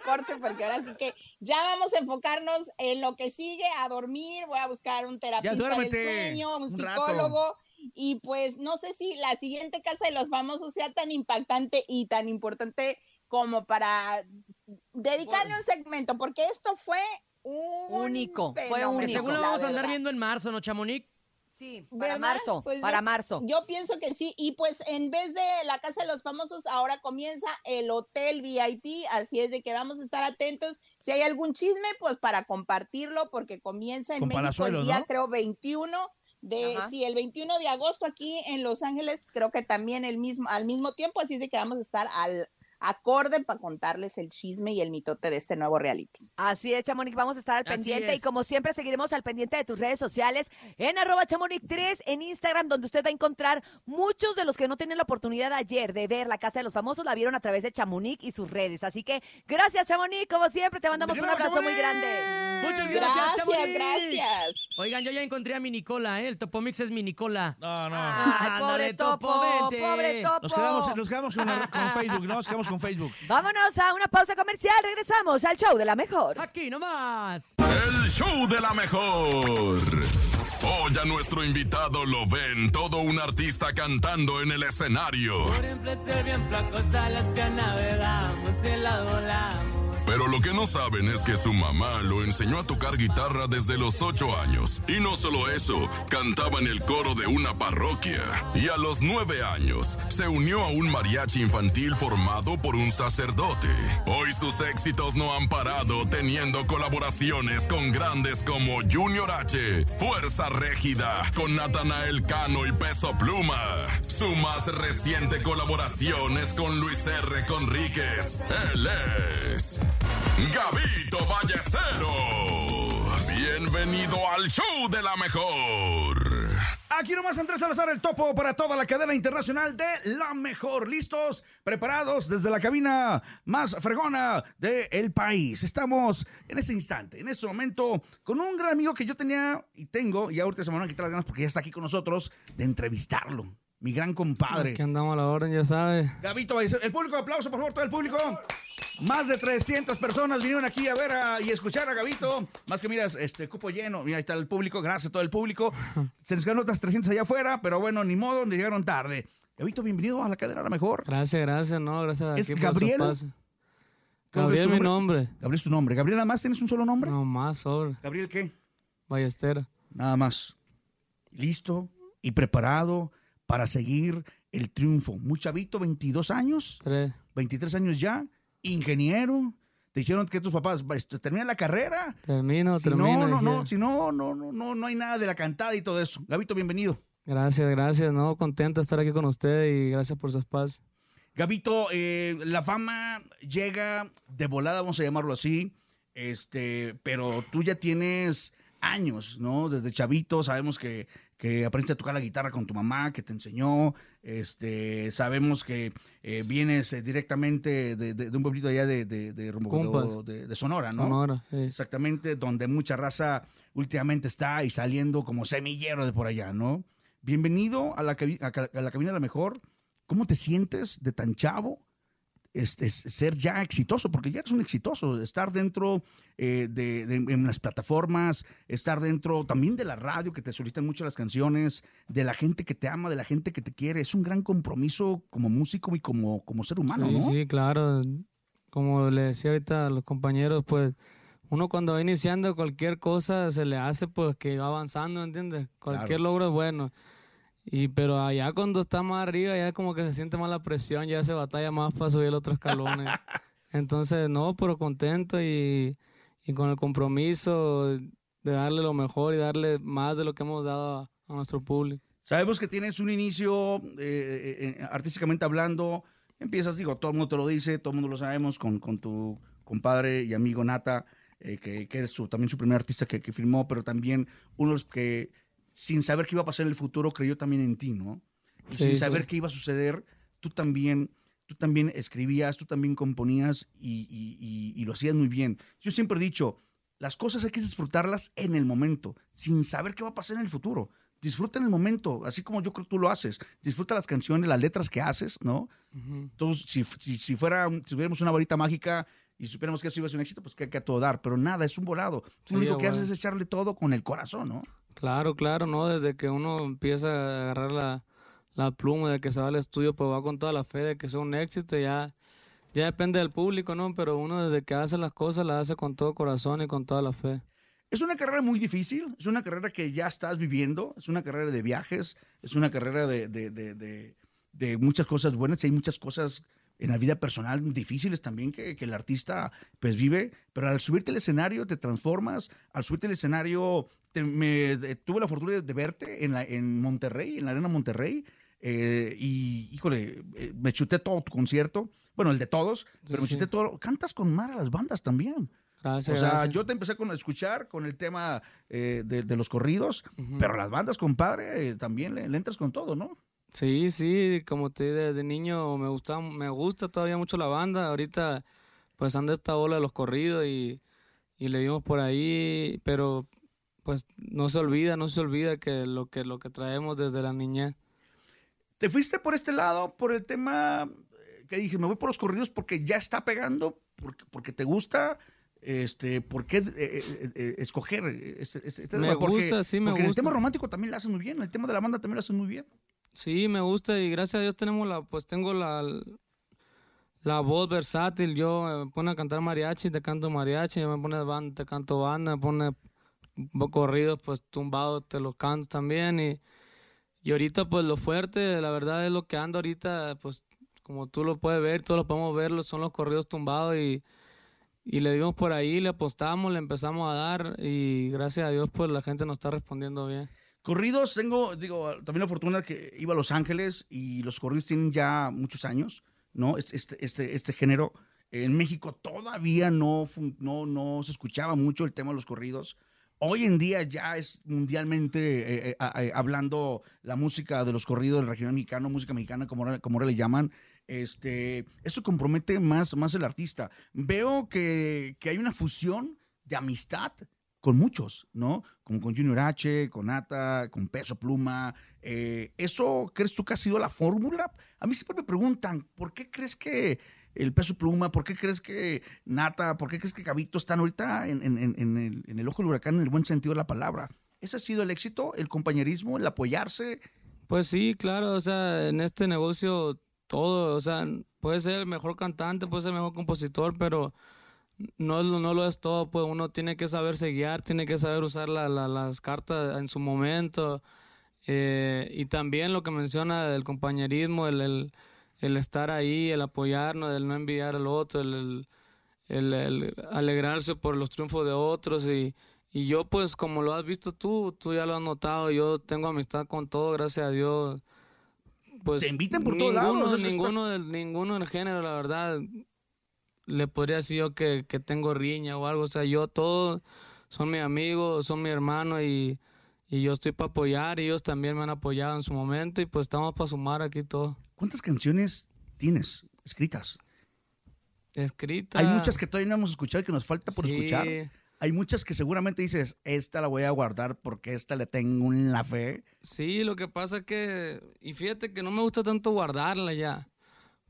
[SPEAKER 11] corte, porque ahora sí que ya vamos a enfocarnos en lo que sigue, a dormir, voy a buscar un terapista del sueño, un
[SPEAKER 6] un rato.
[SPEAKER 11] psicólogo, y pues no sé si la siguiente casa de los famosos sea tan impactante y tan importante como para dedicarle un segmento, porque esto fue un
[SPEAKER 5] Único, fue
[SPEAKER 11] fenómeno,
[SPEAKER 5] único.
[SPEAKER 17] Según lo vamos a andar viendo en marzo, ¿no, Chamonix?
[SPEAKER 5] Sí, para
[SPEAKER 11] ¿Verdad?
[SPEAKER 5] marzo,
[SPEAKER 11] Pues
[SPEAKER 5] para
[SPEAKER 11] yo-
[SPEAKER 5] marzo.
[SPEAKER 11] Yo pienso que sí, y pues en vez de la Casa de los Famosos, ahora comienza el Hotel VIP, así es de que vamos a estar atentos. Si hay algún chisme, pues para compartirlo, porque comienza en
[SPEAKER 6] Con
[SPEAKER 11] México el día,
[SPEAKER 6] ¿no?
[SPEAKER 11] creo, 21 de,
[SPEAKER 5] Ajá.
[SPEAKER 11] sí, el 21 de agosto aquí en Los Ángeles, creo que también el mismo, al mismo tiempo, así es de que vamos a estar al acorde para contarles el chisme y el mitote de este nuevo reality.
[SPEAKER 5] Así es, Chamonix, vamos a estar al
[SPEAKER 17] Así
[SPEAKER 5] pendiente y como siempre seguiremos al pendiente de tus redes sociales en arroba chamonix3 en Instagram, donde usted va a encontrar muchos de los que no tenían la oportunidad ayer de ver la Casa de los Famosos, la vieron a través de Chamonix y sus redes. Así que gracias, Chamonix, como siempre, te mandamos
[SPEAKER 6] ¡Te
[SPEAKER 5] un abrazo muy grande.
[SPEAKER 17] Muchas gracias,
[SPEAKER 11] Gracias,
[SPEAKER 17] Chamonix.
[SPEAKER 11] gracias.
[SPEAKER 17] Oigan, yo ya encontré a mi Nicola, ¿eh? El Topomix es mi Nicola.
[SPEAKER 6] No, no.
[SPEAKER 5] Ay, pobre
[SPEAKER 17] Topo,
[SPEAKER 5] pobre topo.
[SPEAKER 6] Nos quedamos, nos quedamos con Facebook, ¿no? Nos quedamos con Facebook.
[SPEAKER 5] Vámonos a una pausa comercial, regresamos al show de la mejor.
[SPEAKER 17] Aquí nomás.
[SPEAKER 2] El show de la mejor. Hoy a nuestro invitado lo ven todo un artista cantando en el escenario.
[SPEAKER 19] Por ejemplo, ser bien flacos a las que navegamos y la volamos.
[SPEAKER 2] Pero lo que no saben es que su mamá lo enseñó a tocar guitarra desde los 8 años. Y no solo eso, cantaba en el coro de una parroquia. Y a los 9 años, se unió a un mariachi infantil formado por un sacerdote. Hoy sus éxitos no han parado teniendo colaboraciones con grandes como Junior H, Fuerza Régida, con Natanael Cano y Peso Pluma. Su más reciente colaboración es con Luis R. Conríquez. Él es Gabito Ballesteros. Bienvenido al show de la mejor.
[SPEAKER 6] Aquí nomás Andrés Salazar, el topo para toda la cadena internacional de La Mejor. ¿Listos? ¿Preparados? Desde la cabina más fregona del país. Estamos en este instante, en este momento, con un gran amigo que yo tenía y tengo, y ahorita se me van a quitar las ganas porque ya está aquí con nosotros, de entrevistarlo. Mi gran compadre.
[SPEAKER 19] Aquí andamos a la orden, ya sabe.
[SPEAKER 6] Gabito. El público, aplauso por favor, todo el público. Más de 300 personas vinieron aquí a ver a- y escuchar a Gabito. Más que miras, este cupo lleno. Mira, ahí está el público. Gracias a todo el público. Se nos quedaron otras 300 allá afuera, pero bueno, ni modo, ni llegaron tarde. Gabito, bienvenido a la cadena a la mejor.
[SPEAKER 19] Gracias, gracias, no, gracias
[SPEAKER 6] ¿Es
[SPEAKER 19] aquí por su
[SPEAKER 6] Gabriel? ¿Cómo
[SPEAKER 19] Gabriel
[SPEAKER 6] es
[SPEAKER 19] mi nombre.
[SPEAKER 6] Gabriel es tu nombre. ¿Gabriel nada más tienes un solo nombre?
[SPEAKER 19] No, más sobre.
[SPEAKER 6] ¿Gabriel qué?
[SPEAKER 19] Ballestera.
[SPEAKER 6] Nada más. Listo y preparado para seguir el triunfo. Muy chavito, 22 años.
[SPEAKER 19] Tres.
[SPEAKER 6] 23 años ya. Ingeniero. Te dijeron que tus papás este, terminan la carrera.
[SPEAKER 19] Termino,
[SPEAKER 6] Si
[SPEAKER 19] termino.
[SPEAKER 6] no, no, no, si no, no, no, no, no hay nada de la cantada y todo eso. Gabito, bienvenido.
[SPEAKER 19] Gracias, gracias, no, contento de estar aquí con usted y gracias por su espacio.
[SPEAKER 6] Gabito, eh, la fama llega de volada, vamos a llamarlo así, este, pero tú ya tienes años, ¿no? Desde chavito sabemos que, que aprendiste a tocar la guitarra con tu mamá, que te enseñó, este, sabemos que eh, vienes eh, directamente de, de- de un pueblito allá de, de, de, rumbo- Sonora, ¿no?
[SPEAKER 19] Sonora, sí.
[SPEAKER 6] Exactamente, donde mucha raza últimamente está y saliendo como semillero de por allá, ¿no? Bienvenido a la, a a la cabina de la mejor. ¿Cómo te sientes de tan chavo? Este, es- ser ya exitoso, porque ya eres un exitoso, estar dentro eh, de, de- en las plataformas, estar dentro también de la radio, que te solicitan mucho las canciones, de la gente que te ama, de la gente que te quiere, es un gran compromiso como músico y como, como ser humano,
[SPEAKER 19] sí,
[SPEAKER 6] ¿no?
[SPEAKER 19] sí, claro. Como le decía ahorita a los compañeros, pues uno cuando va iniciando cualquier cosa se le hace pues que va avanzando, ¿entiendes? Cualquier
[SPEAKER 6] Claro.
[SPEAKER 19] logro es bueno. Y pero allá cuando está más arriba ya como que se siente más la presión, ya se batalla más para subir los otros escalones. Entonces, no, pero contento y, y con el compromiso de darle lo mejor y darle más de lo que hemos dado a, a nuestro público.
[SPEAKER 6] Sabemos que tienes un inicio eh, eh, eh, artísticamente hablando. Empiezas, digo, todo el mundo te lo dice, todo el mundo lo sabemos, con, con tu compadre y amigo Nata, eh, que, que eres su- también su primer artista que, que firmó, pero también uno de los que, sin saber qué iba a pasar en el futuro, creyó también en ti, ¿no? Y
[SPEAKER 19] Sí,
[SPEAKER 6] sin
[SPEAKER 19] sí.
[SPEAKER 6] saber qué iba a suceder, tú también, tú también escribías, tú también componías y, y- y- y lo hacías muy bien. Yo siempre he dicho, las cosas hay que disfrutarlas en el momento, sin saber qué va a pasar en el futuro. Disfruta en el momento, así como yo creo que tú lo haces. Disfruta las canciones, las letras que haces, ¿no? Entonces, si, si, si fuera, si tuviéramos una varita mágica y supiéramos que eso iba a ser un éxito, pues que hay que a todo dar. Pero nada, es un volado.
[SPEAKER 19] Sí,
[SPEAKER 6] lo único que haces es echarle todo con el corazón, ¿no?
[SPEAKER 19] Claro, claro, ¿no? Desde que uno empieza a agarrar la, la pluma, de que se va al estudio, pues va con toda la fe de que sea un éxito, ya, ya depende del público, ¿no? Pero uno desde que hace las cosas las hace con todo corazón y con toda la fe.
[SPEAKER 6] Es una carrera muy difícil, es una carrera que ya estás viviendo, es una carrera de viajes, es una carrera de, de- de- de- de muchas cosas buenas y hay muchas cosas en la vida personal difíciles también que, que el artista pues vive, pero al subirte al escenario te transformas, al subirte al escenario te- me, de- tuve la fortuna de, de verte en, la, en Monterrey, en la Arena Monterrey, eh, y híjole, eh, me chuté todo tu concierto, bueno, el de todos, pero me
[SPEAKER 19] sí.
[SPEAKER 6] chuté todo, cantas con mar a las bandas también.
[SPEAKER 19] Gracias,
[SPEAKER 6] O sea,
[SPEAKER 19] gracias.
[SPEAKER 6] yo te empecé con escuchar con el tema eh, de, de los corridos, pero las bandas, compadre, eh, también le, le entras con todo, ¿no?
[SPEAKER 19] Sí, sí, como te dije, desde niño me gusta, me gusta todavía mucho la banda. Ahorita pues anda esta ola de los corridos y, y le dimos por ahí, pero pues no se olvida, no se olvida que lo que lo que traemos desde la niñez.
[SPEAKER 6] ¿Te fuiste por este lado, por el tema eh, que dije, me voy por los corridos porque ya está pegando, porque, porque te gusta? Este, ¿Por qué eh, eh, eh, escoger este, este- este
[SPEAKER 19] Me
[SPEAKER 6] tema? Porque-
[SPEAKER 19] gusta, sí, me
[SPEAKER 6] porque en el
[SPEAKER 19] gusta.
[SPEAKER 6] tema romántico también lo hacen muy bien, el tema de la banda también lo hacen muy bien.
[SPEAKER 19] Sí, me gusta y gracias a Dios tenemos la, pues tengo la, la voz versátil. Yo eh, me pone a cantar mariachi, te canto mariachi, me pone banda, te canto banda, me pone corridos, pues tumbados, te los canto también. Y, y ahorita, pues lo fuerte, la verdad es lo que ando ahorita, pues como tú lo puedes ver, todos lo podemos ver, son los corridos tumbados y, y le dimos por ahí, le apostamos, le empezamos a dar y gracias a Dios, pues la gente nos está respondiendo bien.
[SPEAKER 6] Corridos, tengo, digo, también la fortuna que iba a Los Ángeles y los corridos tienen ya muchos años, ¿no? Este, este, este, género. En México todavía no, no, no se escuchaba mucho el tema de los corridos. Hoy en día ya es mundialmente eh, eh, eh, hablando la música de los corridos del regional mexicano, música mexicana, como como ahora le llaman. Este, eso compromete más, más el artista. Veo que, que hay una fusión de amistad con muchos, ¿no? Como con Junior H, con Ata, con Peso Pluma. Eh, ¿Eso crees tú que ha sido la fórmula? A mí siempre me preguntan, ¿por qué crees que el Peso Pluma, por qué crees que Nata, por qué crees que Gabito están ahorita en el, en el ojo del huracán en el buen sentido de la palabra? ¿Ese ha sido el éxito, el compañerismo, el apoyarse?
[SPEAKER 19] Pues sí, claro, o sea, en este negocio todo, o sea, puede ser el mejor cantante, puede ser el mejor compositor, pero no, lo- no lo es todo, pues uno tiene que saberse guiar, tiene que saber usar la- la- las cartas en su momento. eh, y también lo que menciona el compañerismo, el, el, el estar ahí, el apoyarnos, el no envidiar al otro, el, el, alegrarse por los triunfos de otros. Y, y yo, pues, como lo has visto tú, tú ya lo has notado, yo tengo amistad con todo, gracias a Dios. Pues
[SPEAKER 6] Te invitan por todos
[SPEAKER 19] ninguno,
[SPEAKER 6] lados, está-
[SPEAKER 19] ninguno, del, ninguno del género, la verdad, le podría decir yo que, que tengo riña o algo. O sea, yo todos son mis amigos, son mi hermano y, y yo estoy para apoyar. y Ellos también me han apoyado en su momento y pues estamos para sumar aquí todo.
[SPEAKER 6] ¿Cuántas canciones tienes escritas?
[SPEAKER 19] Escrita.
[SPEAKER 6] Hay muchas que todavía no hemos escuchado y que nos falta por
[SPEAKER 19] Sí.
[SPEAKER 6] escuchar. Hay muchas que seguramente dices, esta la voy a guardar porque esta le tengo en la fe.
[SPEAKER 19] Sí, lo que pasa es que, y fíjate que no me gusta tanto guardarla ya,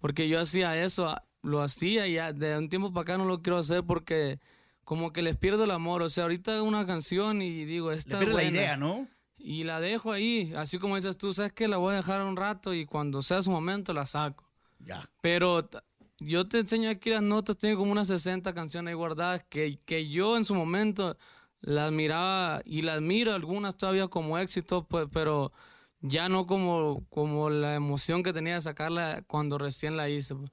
[SPEAKER 19] porque yo hacía eso, lo hacía y ya, de un tiempo para acá no lo quiero hacer porque como que les pierdo el amor, o sea, ahorita una canción y digo, esta es
[SPEAKER 6] la idea, ¿no?
[SPEAKER 19] Y la dejo ahí, así como dices tú, sabes que la voy a dejar un rato y cuando sea su momento la saco.
[SPEAKER 6] Ya.
[SPEAKER 19] Pero yo te enseño aquí las notas, tengo como unas 60 canciones ahí guardadas que, que yo en su momento las miraba y las miro algunas todavía como éxito, pues, pero ya no como, como la emoción que tenía de sacarla cuando recién la hice. pues.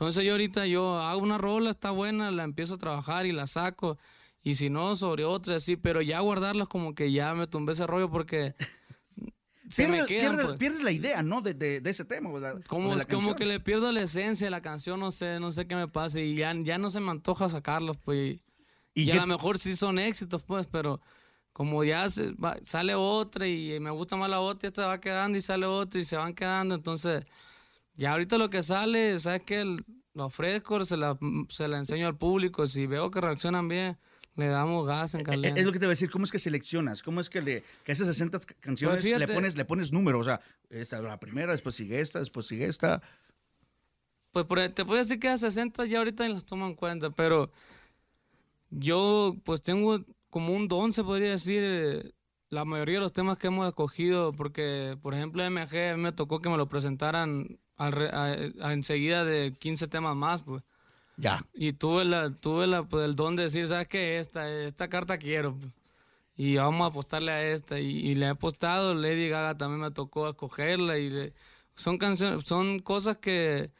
[SPEAKER 19] Entonces yo ahorita yo hago una rola, está buena, la empiezo a trabajar y la saco. Y si no, sobre otra, así, pero ya guardarlas como que ya me tumbé ese rollo porque se me
[SPEAKER 6] Pierdes-
[SPEAKER 19] quedan.
[SPEAKER 6] pierdes-
[SPEAKER 19] pues.
[SPEAKER 6] pierdes la idea, ¿no? De, de- de ese tema. ¿verdad?
[SPEAKER 19] Como,
[SPEAKER 6] O de la
[SPEAKER 19] es como que le pierdo la esencia de la canción, no sé, no sé qué me pasa y ya, ya no se me antoja sacarlos, pues.
[SPEAKER 6] ¿Y
[SPEAKER 19] Y, a lo mejor sí son éxitos, pues, pero como ya se va- sale otra y me gusta más la otra, esta va quedando y sale otra y se van quedando, entonces ya ahorita lo que sale, ¿sabes qué? Lo ofrezco, se la, se la enseño al público, si veo que reaccionan bien, le damos gas en
[SPEAKER 6] Eh,
[SPEAKER 19] caliente.
[SPEAKER 6] Es lo que te voy a decir, ¿cómo es que seleccionas? ¿Cómo es que, le, que esas 60 ca- canciones
[SPEAKER 19] Pues
[SPEAKER 6] le, pones, le pones número? O sea, esta es la primera, después sigue esta, después sigue esta.
[SPEAKER 19] Pues por- te puedo decir que a 60 ya ahorita ni las tomo en cuenta, pero yo pues tengo como un don, se podría decir, eh, la mayoría de los temas que hemos escogido, porque por ejemplo MG a mí me tocó que me lo presentaran al re- a- a- enseguida de 15 temas más, pues.
[SPEAKER 6] Ya.
[SPEAKER 19] Y tuve la, tuve la, pues, el don de decir, ¿sabes qué? Esta, esta carta quiero. pues. Y vamos a apostarle a esta. Y, y le he apostado, Lady Gaga también me tocó escogerla. Y le- son canciones, son cosas que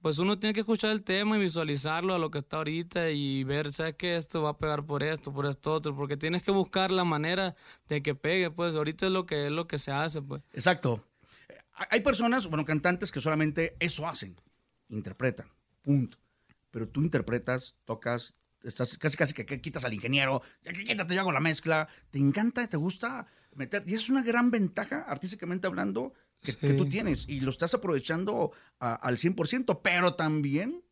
[SPEAKER 19] pues uno tiene que escuchar el tema y visualizarlo a lo que está ahorita y ver, ¿sabes qué? Esto va a pegar por esto, por esto otro, porque tienes que buscar la manera de que pegue, pues ahorita es lo que es lo que se hace, pues.
[SPEAKER 6] Exacto. Hay personas, bueno, cantantes que solamente eso hacen, interpretan, punto. Pero tú interpretas, tocas, estás casi casi que, que quitas al ingeniero, ya que quítate, yo hago la mezcla, te encanta, te gusta meter, y es una gran ventaja, artísticamente hablando, que, tú tienes, y lo estás aprovechando a- al 100%, pero también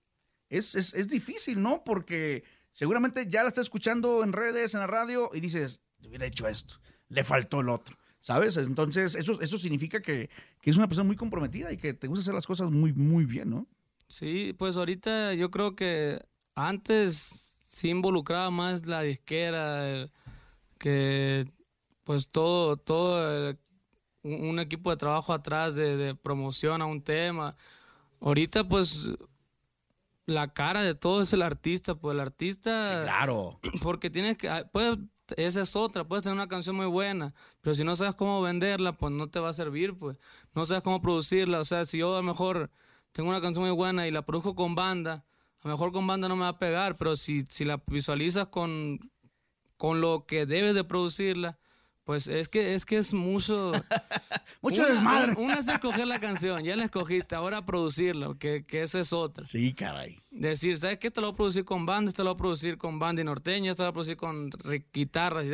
[SPEAKER 6] es, es, es difícil, ¿no? Porque seguramente ya la estás escuchando en redes, en la radio, y dices, "Te hubiera hecho esto, le faltó el otro. ¿Sabes? Entonces, eso, eso significa que, que es una persona muy comprometida y que te gusta hacer las cosas muy, muy bien, ¿no?
[SPEAKER 19] Sí, pues ahorita yo creo que antes sí involucraba más la disquera, el- que pues todo, todo el- un un equipo de trabajo atrás de, de promoción a un tema. Ahorita pues la cara de todo es el artista, pues el artista...
[SPEAKER 6] claro.
[SPEAKER 19] Porque tienes que... ah, Puedes, esa es otra, puedes tener una canción muy buena, pero si no sabes cómo venderla, pues no te va a servir, pues. No sabes cómo producirla, o sea, si yo a lo mejor tengo una canción muy buena y la produzco con banda, a lo mejor con banda no me va a pegar, pero si, si la visualizas con, con lo que debes de producirla, pues es que es que es mucho
[SPEAKER 6] Mucho
[SPEAKER 19] una,
[SPEAKER 6] desmadre.
[SPEAKER 19] Una es escoger la canción, ya la escogiste, ahora producirla, que, que esa es otra.
[SPEAKER 6] Sí, caray.
[SPEAKER 19] Decir, ¿sabes qué? Esta la voy a producir con banda, esta la voy a producir con banda y norteña, esta la voy a producir con guitarras.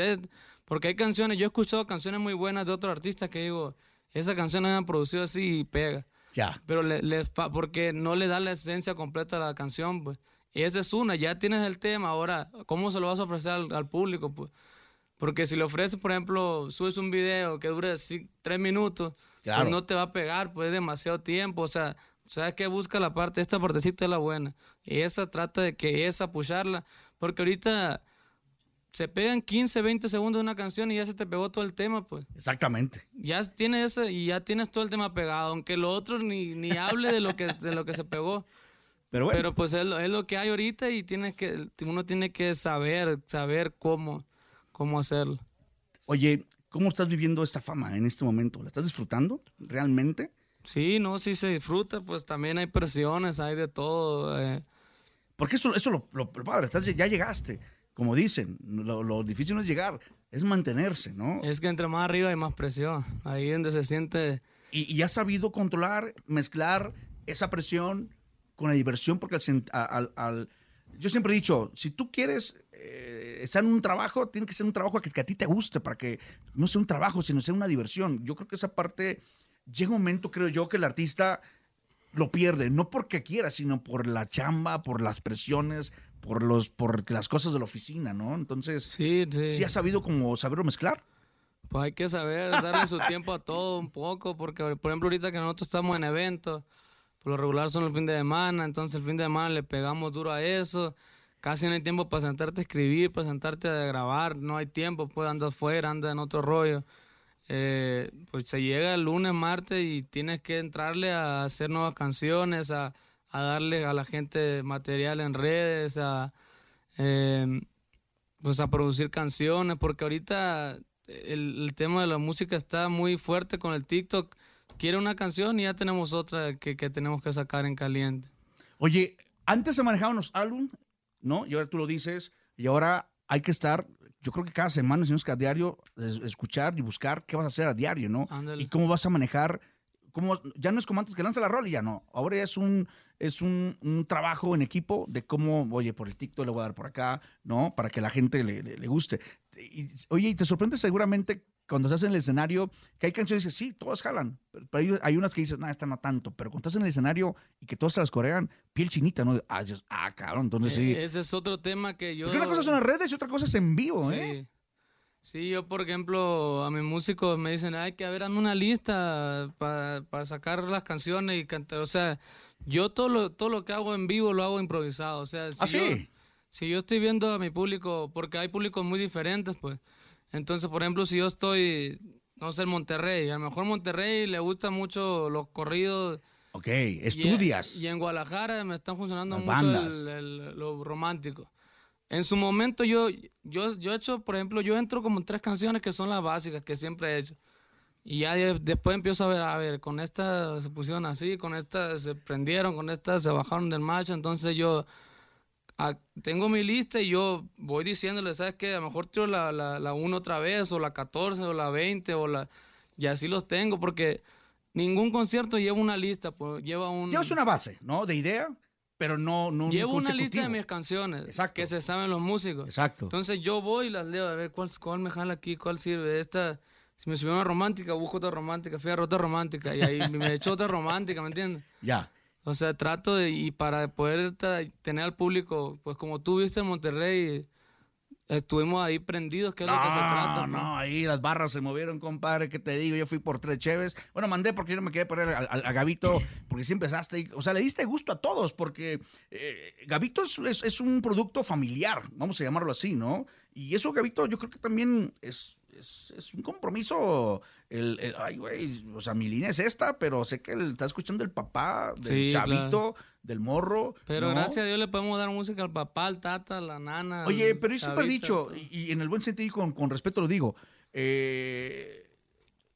[SPEAKER 19] Porque hay canciones, yo he escuchado canciones muy buenas de otros artistas que digo, esa canción la han producido así y pega.
[SPEAKER 6] Ya.
[SPEAKER 19] Pero le, le porque no le da la esencia completa a la canción, pues. Y esa es una, ya tienes el tema, ahora, ¿cómo se lo vas a ofrecer al, al público, pues? Porque si le ofreces, por ejemplo, subes un video que dure ci- tres minutos,
[SPEAKER 6] Claro.
[SPEAKER 19] pues no te va a pegar, pues es demasiado tiempo. O sea, ¿sabes qué? Busca la parte, esta partecita es la buena. Y esa trata de que esa apoyarla. Porque ahorita se pegan 15, 20 segundos de una canción y ya se te pegó todo el tema, pues.
[SPEAKER 6] Exactamente.
[SPEAKER 19] Ya tienes ese y ya tienes todo el tema pegado, aunque lo otro ni, ni hable de lo que de lo que se pegó.
[SPEAKER 6] Pero bueno.
[SPEAKER 19] Pero pues es, lo- es lo que hay ahorita y tienes que uno tiene que saber saber cómo cómo hacerlo.
[SPEAKER 6] Oye, ¿cómo estás viviendo esta fama en este momento? ¿La estás disfrutando realmente?
[SPEAKER 19] Sí, no, sí se disfruta, pues también hay presiones, hay de todo. eh.
[SPEAKER 6] Porque eso, eso lo, lo, lo padre, estás- ya llegaste. Como dicen, lo, lo difícil no es llegar, es mantenerse, ¿no?
[SPEAKER 19] Es que entre más arriba hay más presión. Ahí donde se siente.
[SPEAKER 6] Y, y has sabido controlar, mezclar esa presión con la diversión, porque al, al- al- yo siempre he dicho, si tú quieres eh, en un trabajo, tiene que ser un trabajo que, que a ti te guste, para que no sea un trabajo, sino sea una diversión. Yo creo que esa parte, llega un momento, creo yo, que el artista lo pierde, no porque quiera, sino por la chamba, por las presiones, por los, por las cosas de la oficina, ¿no? Entonces,
[SPEAKER 19] sí, sí.
[SPEAKER 6] has sabido como saberlo mezclar.
[SPEAKER 19] Pues hay que saber darle su tiempo a todo un poco, porque por ejemplo ahorita que nosotros estamos en eventos, por lo regular son el fin de semana, entonces el fin de semana le pegamos duro a eso, casi no hay tiempo para sentarte a escribir, para sentarte a grabar, no hay tiempo, pues andas afuera, andas en otro rollo. Eh, pues se llega el lunes, martes y tienes que entrarle a hacer nuevas canciones, a, a darle a la gente material en redes, a, eh, pues a producir canciones, porque ahorita el, el tema de la música está muy fuerte con el TikTok. Quiere una canción y ya tenemos otra que, que tenemos que sacar en caliente.
[SPEAKER 6] Oye, antes se manejaban los álbumes, ¿no? Y ahora tú lo dices, y ahora hay que estar, yo creo que cada semana, si no es que a diario, es- escuchar y buscar qué vas a hacer a diario, ¿no?
[SPEAKER 19] Ándale.
[SPEAKER 6] Y cómo vas a manejar, cómo, ya no es como antes que lanza la rola y ya no. Ahora ya es un, es un, un trabajo en equipo de cómo, oye, por el TikTok le voy a dar por acá, ¿no? Para que la gente le, le- le guste. Y, oye, y te sorprende seguramente cuando estás en el escenario que hay canciones que sí, todas jalan, pero, pero hay, hay unas que dices, no, esta no tanto, pero cuando estás en el escenario y que todas se las corean, piel chinita, ¿no? Ah, ah cabrón, entonces sí.
[SPEAKER 19] Eh, Ese es otro tema que yo...
[SPEAKER 6] Porque una cosa son las redes y otra cosa es en vivo,
[SPEAKER 19] Sí.
[SPEAKER 6] ¿eh?
[SPEAKER 19] Sí, yo por ejemplo, a mis músicos me dicen, hay que hazme una lista para sacar las canciones y cantar. O sea, yo todo lo, todo lo que hago en vivo lo hago improvisado. O sea, si,
[SPEAKER 6] ¿Ah,
[SPEAKER 19] yo,
[SPEAKER 6] sí?
[SPEAKER 19] si yo estoy viendo a mi público, porque hay públicos muy diferentes, pues. Entonces, por ejemplo, si yo estoy, no sé, en Monterrey, a lo mejor Monterrey le gusta mucho los corridos.
[SPEAKER 6] Ok,
[SPEAKER 19] y-
[SPEAKER 6] estudias.
[SPEAKER 19] Y, en Guadalajara me están funcionando
[SPEAKER 6] Las
[SPEAKER 19] mucho el- el- lo romántico. En su momento yo, yo, yo he hecho, por ejemplo, yo entro como en tres canciones que son las básicas que siempre he hecho. Y ya de- después empiezo a ver, a ver, con esta se pusieron así, con esta se prendieron, con esta se bajaron del macho. Entonces yo ah, tengo mi lista y yo voy diciéndole, ¿sabes qué? A lo mejor tiro la, la, la 1 otra vez, o la 14, o la 20, o la... Y así los tengo, porque ningún concierto lleva una lista, pues lleva un...
[SPEAKER 6] Llevas una base, ¿no? De idea, pero no, no un
[SPEAKER 19] Llevo una lista de mis canciones que se saben los músicos.
[SPEAKER 6] Exacto.
[SPEAKER 19] Entonces yo voy y las leo a ver cuál, cuál me jala aquí, cuál sirve. Esta, si me subió una romántica, busco otra romántica, fui a otra romántica y ahí me echo otra romántica, ¿me entiendes?
[SPEAKER 6] Ya.
[SPEAKER 19] O sea, trato de, y para poder tener al público, pues como tú viste en Monterrey, estuvimos ahí prendidos, que es lo que se trata.
[SPEAKER 6] No,
[SPEAKER 19] pues.
[SPEAKER 6] no, ahí las barras se movieron, compadre, ¿qué te digo? Yo fui por tres cheves. Bueno, mandé porque yo no me quedé poner a, a- a Gavito, porque sí empezaste. O sea, le diste gusto a todos, porque eh, Gavito es, es- es un producto familiar, vamos a llamarlo así, ¿no? Y eso, Gavito, yo creo que también es es, es un compromiso. El, el- ay, güey, o sea, mi línea es esta, pero sé que el- está escuchando el papá del
[SPEAKER 19] Sí,
[SPEAKER 6] chavito, del morro.
[SPEAKER 19] Pero
[SPEAKER 6] ¿no?
[SPEAKER 19] gracias a Dios le podemos dar música al papá, al tata, a la nana.
[SPEAKER 6] Oye, pero yo siempre he dicho, y en el buen sentido y con, con respeto lo digo, eh,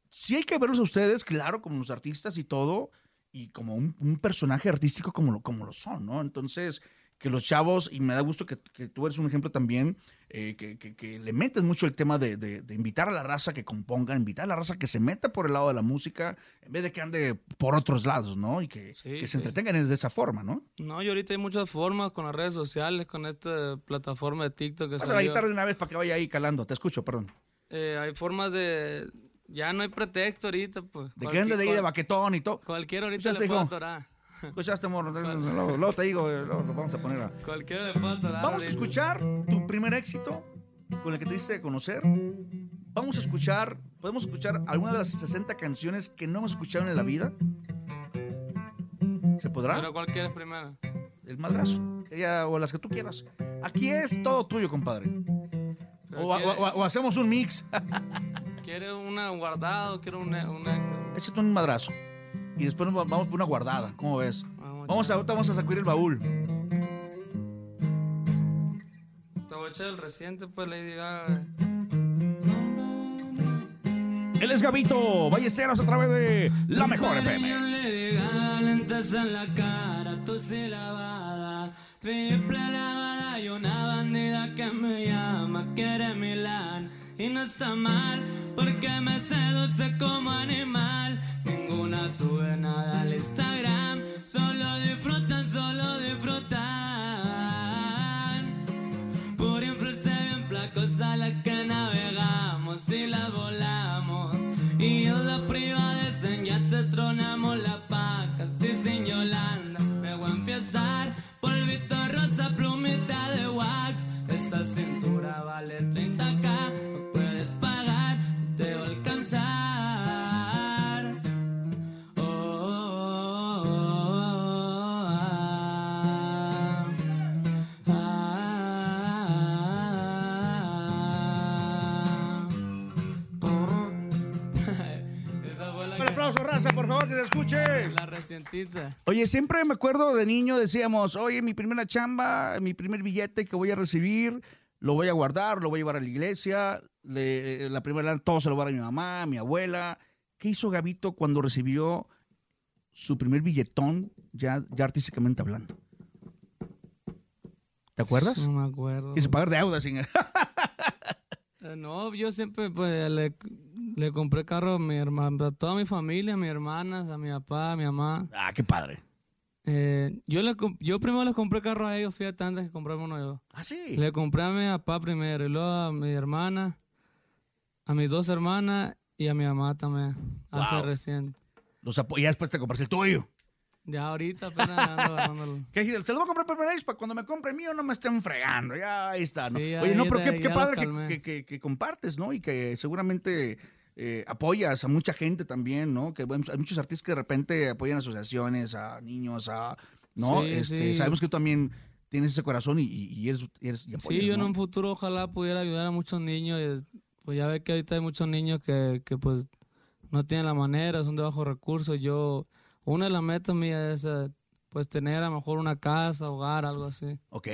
[SPEAKER 6] sí hay que verlos a ustedes, claro, como los artistas y todo, y como un, un personaje artístico como lo, como lo son, ¿no? Entonces, que los chavos, y me da gusto que, que tú eres un ejemplo también, eh, que, que- que le metes mucho el tema de, de- de invitar a la raza que componga, invitar a la raza que se meta por el lado de la música, en vez de que ande por otros lados, ¿no? Y que, que se
[SPEAKER 19] sí.
[SPEAKER 6] entretengan de esa forma, ¿no?
[SPEAKER 19] No, y ahorita hay muchas formas con las redes sociales, con esta plataforma de TikTok que
[SPEAKER 6] Pasa la guitarra de una vez para que vaya ahí calando, te escucho, perdón.
[SPEAKER 19] Eh, hay formas de... Ya no hay pretexto ahorita, pues.
[SPEAKER 6] De que ande de ahí de baquetón y todo.
[SPEAKER 19] Cualquiera ahorita le
[SPEAKER 6] ¿Escuchaste,
[SPEAKER 19] puede atorar.
[SPEAKER 6] Escuchaste, morro. Luego, luego te digo, eh, luego lo vamos a poner a...
[SPEAKER 19] Cualquiera le puede atorar.
[SPEAKER 6] Vamos a escuchar tu primer éxito con el que te diste a conocer. Vamos a escuchar, podemos escuchar alguna de las 60 canciones que no hemos escuchado en la vida. ¿Se podrá?
[SPEAKER 19] Pero cualquiera es primero.
[SPEAKER 6] El madrazo. que ya- o las que tú quieras. Aquí es todo tuyo, compadre. O, o- o- o hacemos un mix.
[SPEAKER 19] ¿Quiere una guardada o quiere un, un extra?
[SPEAKER 6] Échate un madrazo. Y después nos va- vamos por una guardada. ¿Cómo ves? Vamos a, ahorita vamos a sacudir el baúl.
[SPEAKER 19] Te voy a echar el reciente, pues, Lady Gaga.
[SPEAKER 6] Él es Gabito Ballesteros a través de La Mejor FM.
[SPEAKER 15] Le Gaga, lentes en la cara, tos y lavada, triple lavada y una bandida que me llama, quiere Milán. Y no está mal, porque me seduce como animal. Sube nada al Instagram, solo disfrutan, solo disfrutan. Por influirse bien flacos a la que navegamos y la volamos. Y yo la privades en ya te tronamos la paca. Si sin Yolanda me voy a empiezar. Polvito rosa, plumita de wax. Esa cintura vale 30k.
[SPEAKER 6] Se escuche.
[SPEAKER 19] La recientita.
[SPEAKER 6] Oye, siempre me acuerdo de niño, decíamos, oye, mi primera chamba, mi primer billete que voy a recibir, lo voy a guardar, lo voy a llevar a la iglesia, le- la primera lana, todo se lo voy a dar a mi mamá, a mi abuela. ¿Qué hizo Gabito cuando recibió su primer billetón, ya, ya artísticamente hablando? ¿Te acuerdas?
[SPEAKER 19] No me acuerdo.
[SPEAKER 6] Quiso pagar deudas. sin-
[SPEAKER 19] Eh, No, yo siempre pues le, le compré carro a mi hermana, a toda mi familia, a mis hermanas, a mi papá, a mi mamá.
[SPEAKER 6] Ah, qué padre.
[SPEAKER 19] Eh, yo, le, yo primero les compré carro a ellos, fíjate, antes que comprarme uno yo.
[SPEAKER 6] Ah, sí.
[SPEAKER 19] Le compré a mi papá primero, y luego a mi hermana, a mis dos hermanas y a mi mamá también, hace
[SPEAKER 6] Wow.
[SPEAKER 19] recién.
[SPEAKER 6] Los apo- y ya después te compraste el tuyo.
[SPEAKER 19] Ya ahorita apenas ando agarrándolo.
[SPEAKER 6] ¿Qué? Se lo voy a comprar vez para cuando me compre mío no me estén fregando. Ya ahí está, ¿no?
[SPEAKER 19] Sí,
[SPEAKER 6] Oye, no, pero qué, qué padre que- que- que compartes, ¿no? Y que seguramente eh, apoyas a mucha gente también, ¿no? Que bueno, hay muchos artistas que de repente apoyan asociaciones, a niños, a... ¿No?
[SPEAKER 19] Sí,
[SPEAKER 6] Este,
[SPEAKER 19] sí.
[SPEAKER 6] Sabemos que tú también tienes ese corazón y, y- eres, y eres- y apoyas,
[SPEAKER 19] Sí, yo en
[SPEAKER 6] ¿no?
[SPEAKER 19] un futuro ojalá pudiera ayudar a muchos niños. Pues ya ve que ahorita hay muchos niños que, que pues no tienen la manera, son de bajos recursos. Yo, una de las metas mías es eh, pues tener a lo mejor una casa, hogar, algo así.
[SPEAKER 6] Ok,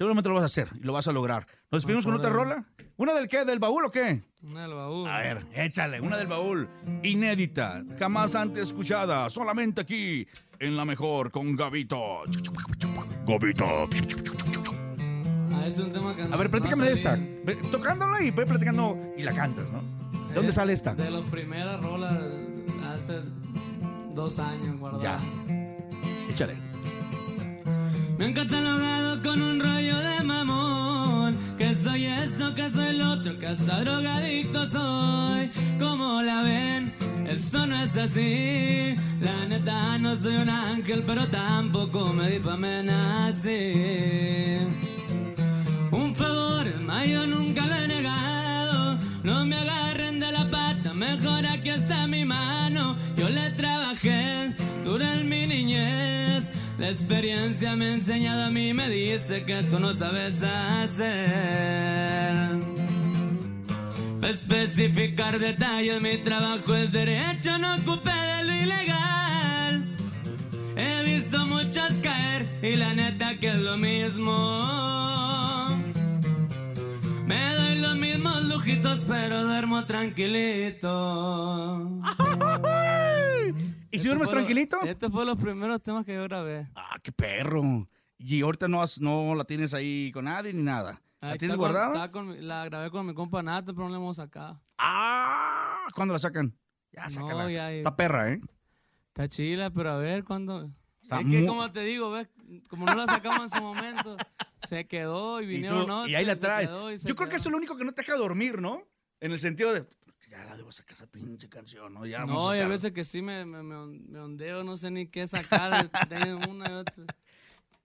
[SPEAKER 6] seguramente lo vas a hacer y lo vas a lograr. ¿Nos despedimos con otra rola? ¿Una del qué? ¿Del baúl o qué?
[SPEAKER 19] Una del baúl.
[SPEAKER 6] A ver, échale, una del baúl. Inédita, jamás antes escuchada, solamente aquí, en la mejor, con Gabito. Gabito.
[SPEAKER 19] Ah, este es un tema que no-
[SPEAKER 6] A ver,
[SPEAKER 19] no
[SPEAKER 6] platícame de esta. Tocándola y platicando y la cantas, ¿no? ¿De dónde
[SPEAKER 19] Eh,
[SPEAKER 6] sale esta?
[SPEAKER 19] De las primeras rolas hace dos años guardadas.
[SPEAKER 6] Échale.
[SPEAKER 15] Me han catalogado con un rollo de mamón. Que soy esto, que soy el otro, que hasta drogadicto soy. Como la ven, esto no es así. La neta, no soy un ángel, pero tampoco me difamen así. Un favor, yo nunca lo he negado. No me agarren de la pata, mejor aquí está mi mano. Yo le trabajé en mi niñez. La experiencia me ha enseñado a mí, me dice que tú no sabes hacer. especificar detalles, mi trabajo es derecho, no ocupé de lo ilegal. He visto muchas caer y la neta que es lo mismo. Me doy los mismos lujitos, pero duermo tranquilito.
[SPEAKER 6] ¿Y si duermes tranquilito?
[SPEAKER 19] Este fue los primeros temas que yo grabé.
[SPEAKER 6] Ah, qué perro. Y ahorita no, has- no la tienes ahí con nadie ni nada. ¿La
[SPEAKER 19] Ahí
[SPEAKER 6] tienes
[SPEAKER 19] está con-
[SPEAKER 6] guardada?
[SPEAKER 19] está con mi- la grabé con mi compa Nato, pero no la hemos sacado.
[SPEAKER 6] Ah, ¿cuándo la sacan? Ya,
[SPEAKER 19] No,
[SPEAKER 6] sácala.
[SPEAKER 19] ya-
[SPEAKER 6] Está perra, ¿eh?
[SPEAKER 19] Está chila, pero a ver cuándo.
[SPEAKER 6] Está
[SPEAKER 19] es que
[SPEAKER 6] mu-
[SPEAKER 19] como te digo, ¿ves? Como no la sacamos en su momento, se quedó y
[SPEAKER 6] Y,
[SPEAKER 19] vinieron
[SPEAKER 6] tú-
[SPEAKER 19] otros,
[SPEAKER 6] y ahí la
[SPEAKER 19] se
[SPEAKER 6] traes.
[SPEAKER 19] quedó y se
[SPEAKER 6] Yo creo que
[SPEAKER 19] quedó.
[SPEAKER 6] eso es lo único que no te deja dormir, ¿no? En el sentido de, ya la debo sacar esa pinche canción, ¿no? Ya
[SPEAKER 19] No, y a veces que sí me, me, me ondeo, no sé ni qué sacar, tengo una y otra.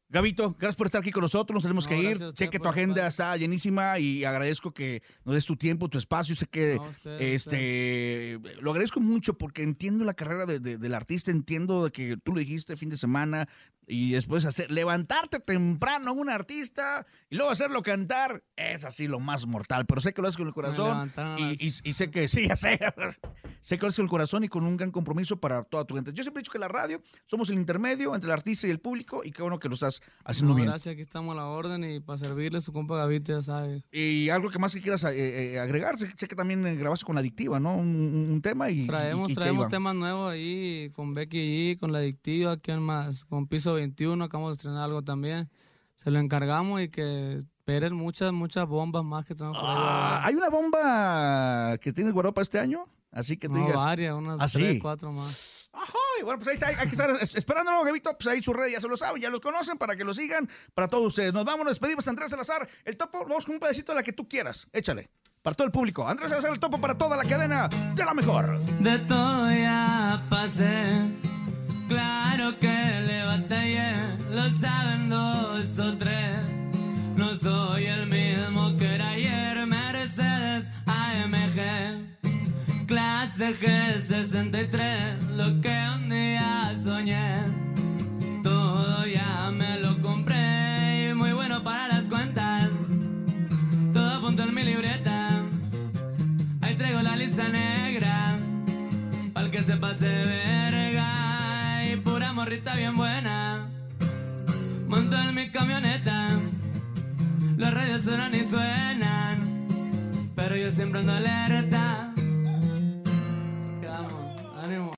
[SPEAKER 6] Gabito, gracias por estar aquí con nosotros. Nos tenemos
[SPEAKER 19] No,
[SPEAKER 6] que ir.
[SPEAKER 19] usted
[SPEAKER 6] Sé que tu agenda está llenísima y agradezco que nos des tu tiempo, tu espacio. Sé que
[SPEAKER 19] No, usted,
[SPEAKER 6] este lo agradezco mucho porque entiendo la carrera de- de- del artista, entiendo de que tú lo dijiste fin de semana y después hacer levantarte temprano a un artista y luego hacerlo cantar es así lo más mortal. Pero sé que lo haces con el corazón y,
[SPEAKER 19] las-
[SPEAKER 6] y- y sé que sí, ya sé. sé que lo haces con el corazón y con un gran compromiso para toda tu gente. Yo siempre he dicho que la radio somos el intermedio entre el artista y el público y qué bueno que lo estás haciendo
[SPEAKER 19] No,
[SPEAKER 6] bien.
[SPEAKER 19] gracias, aquí estamos a la orden y para servirle su compa Gavito, ya sabe.
[SPEAKER 6] Y algo que más que quieras eh, eh, agregar, sé, que también eh, grabaste con la adictiva, ¿no? Un, un- tema y...
[SPEAKER 19] Traemos,
[SPEAKER 6] y- y
[SPEAKER 19] traemos temas nuevos ahí con Becky G, con La Adictiva, ¿quién más? Con Piso 21, acabamos de estrenar algo también. Se lo encargamos y que esperen muchas, muchas bombas más que tenemos por ahí
[SPEAKER 6] Ah. ¿Hay una bomba que tienes guardada para este año? Así que tú
[SPEAKER 19] No,
[SPEAKER 6] digas...
[SPEAKER 19] varias, unas
[SPEAKER 6] ¿Ah,
[SPEAKER 19] tres,
[SPEAKER 6] sí?
[SPEAKER 19] cuatro más.
[SPEAKER 6] Ay, bueno, pues ahí está, hay que estar es- esperándolo, Gabito, pues ahí su red ya se lo saben, ya los conocen, para que lo sigan, para todos ustedes. Nos vamos, nos despedimos, Andrés Salazar, el topo, vamos con un pedacito de la que tú quieras, échale, para todo el público. Andrés Salazar, el topo para toda la cadena de la mejor.
[SPEAKER 15] De todo ya pasé, claro que le batallé, lo saben dos o tres. No soy el mismo que era ayer, Mercedes AMG. Clase G63, lo que un día soñé. Todo ya me lo compré muy bueno para las cuentas. Todo apunto en mi libreta. Ahí traigo la lista negra. Pa'l que se pase verga. Y pura morrita bien buena. Monto en mi camioneta. Los radios suenan y suenan. Pero yo siempre ando alerta. I didn't want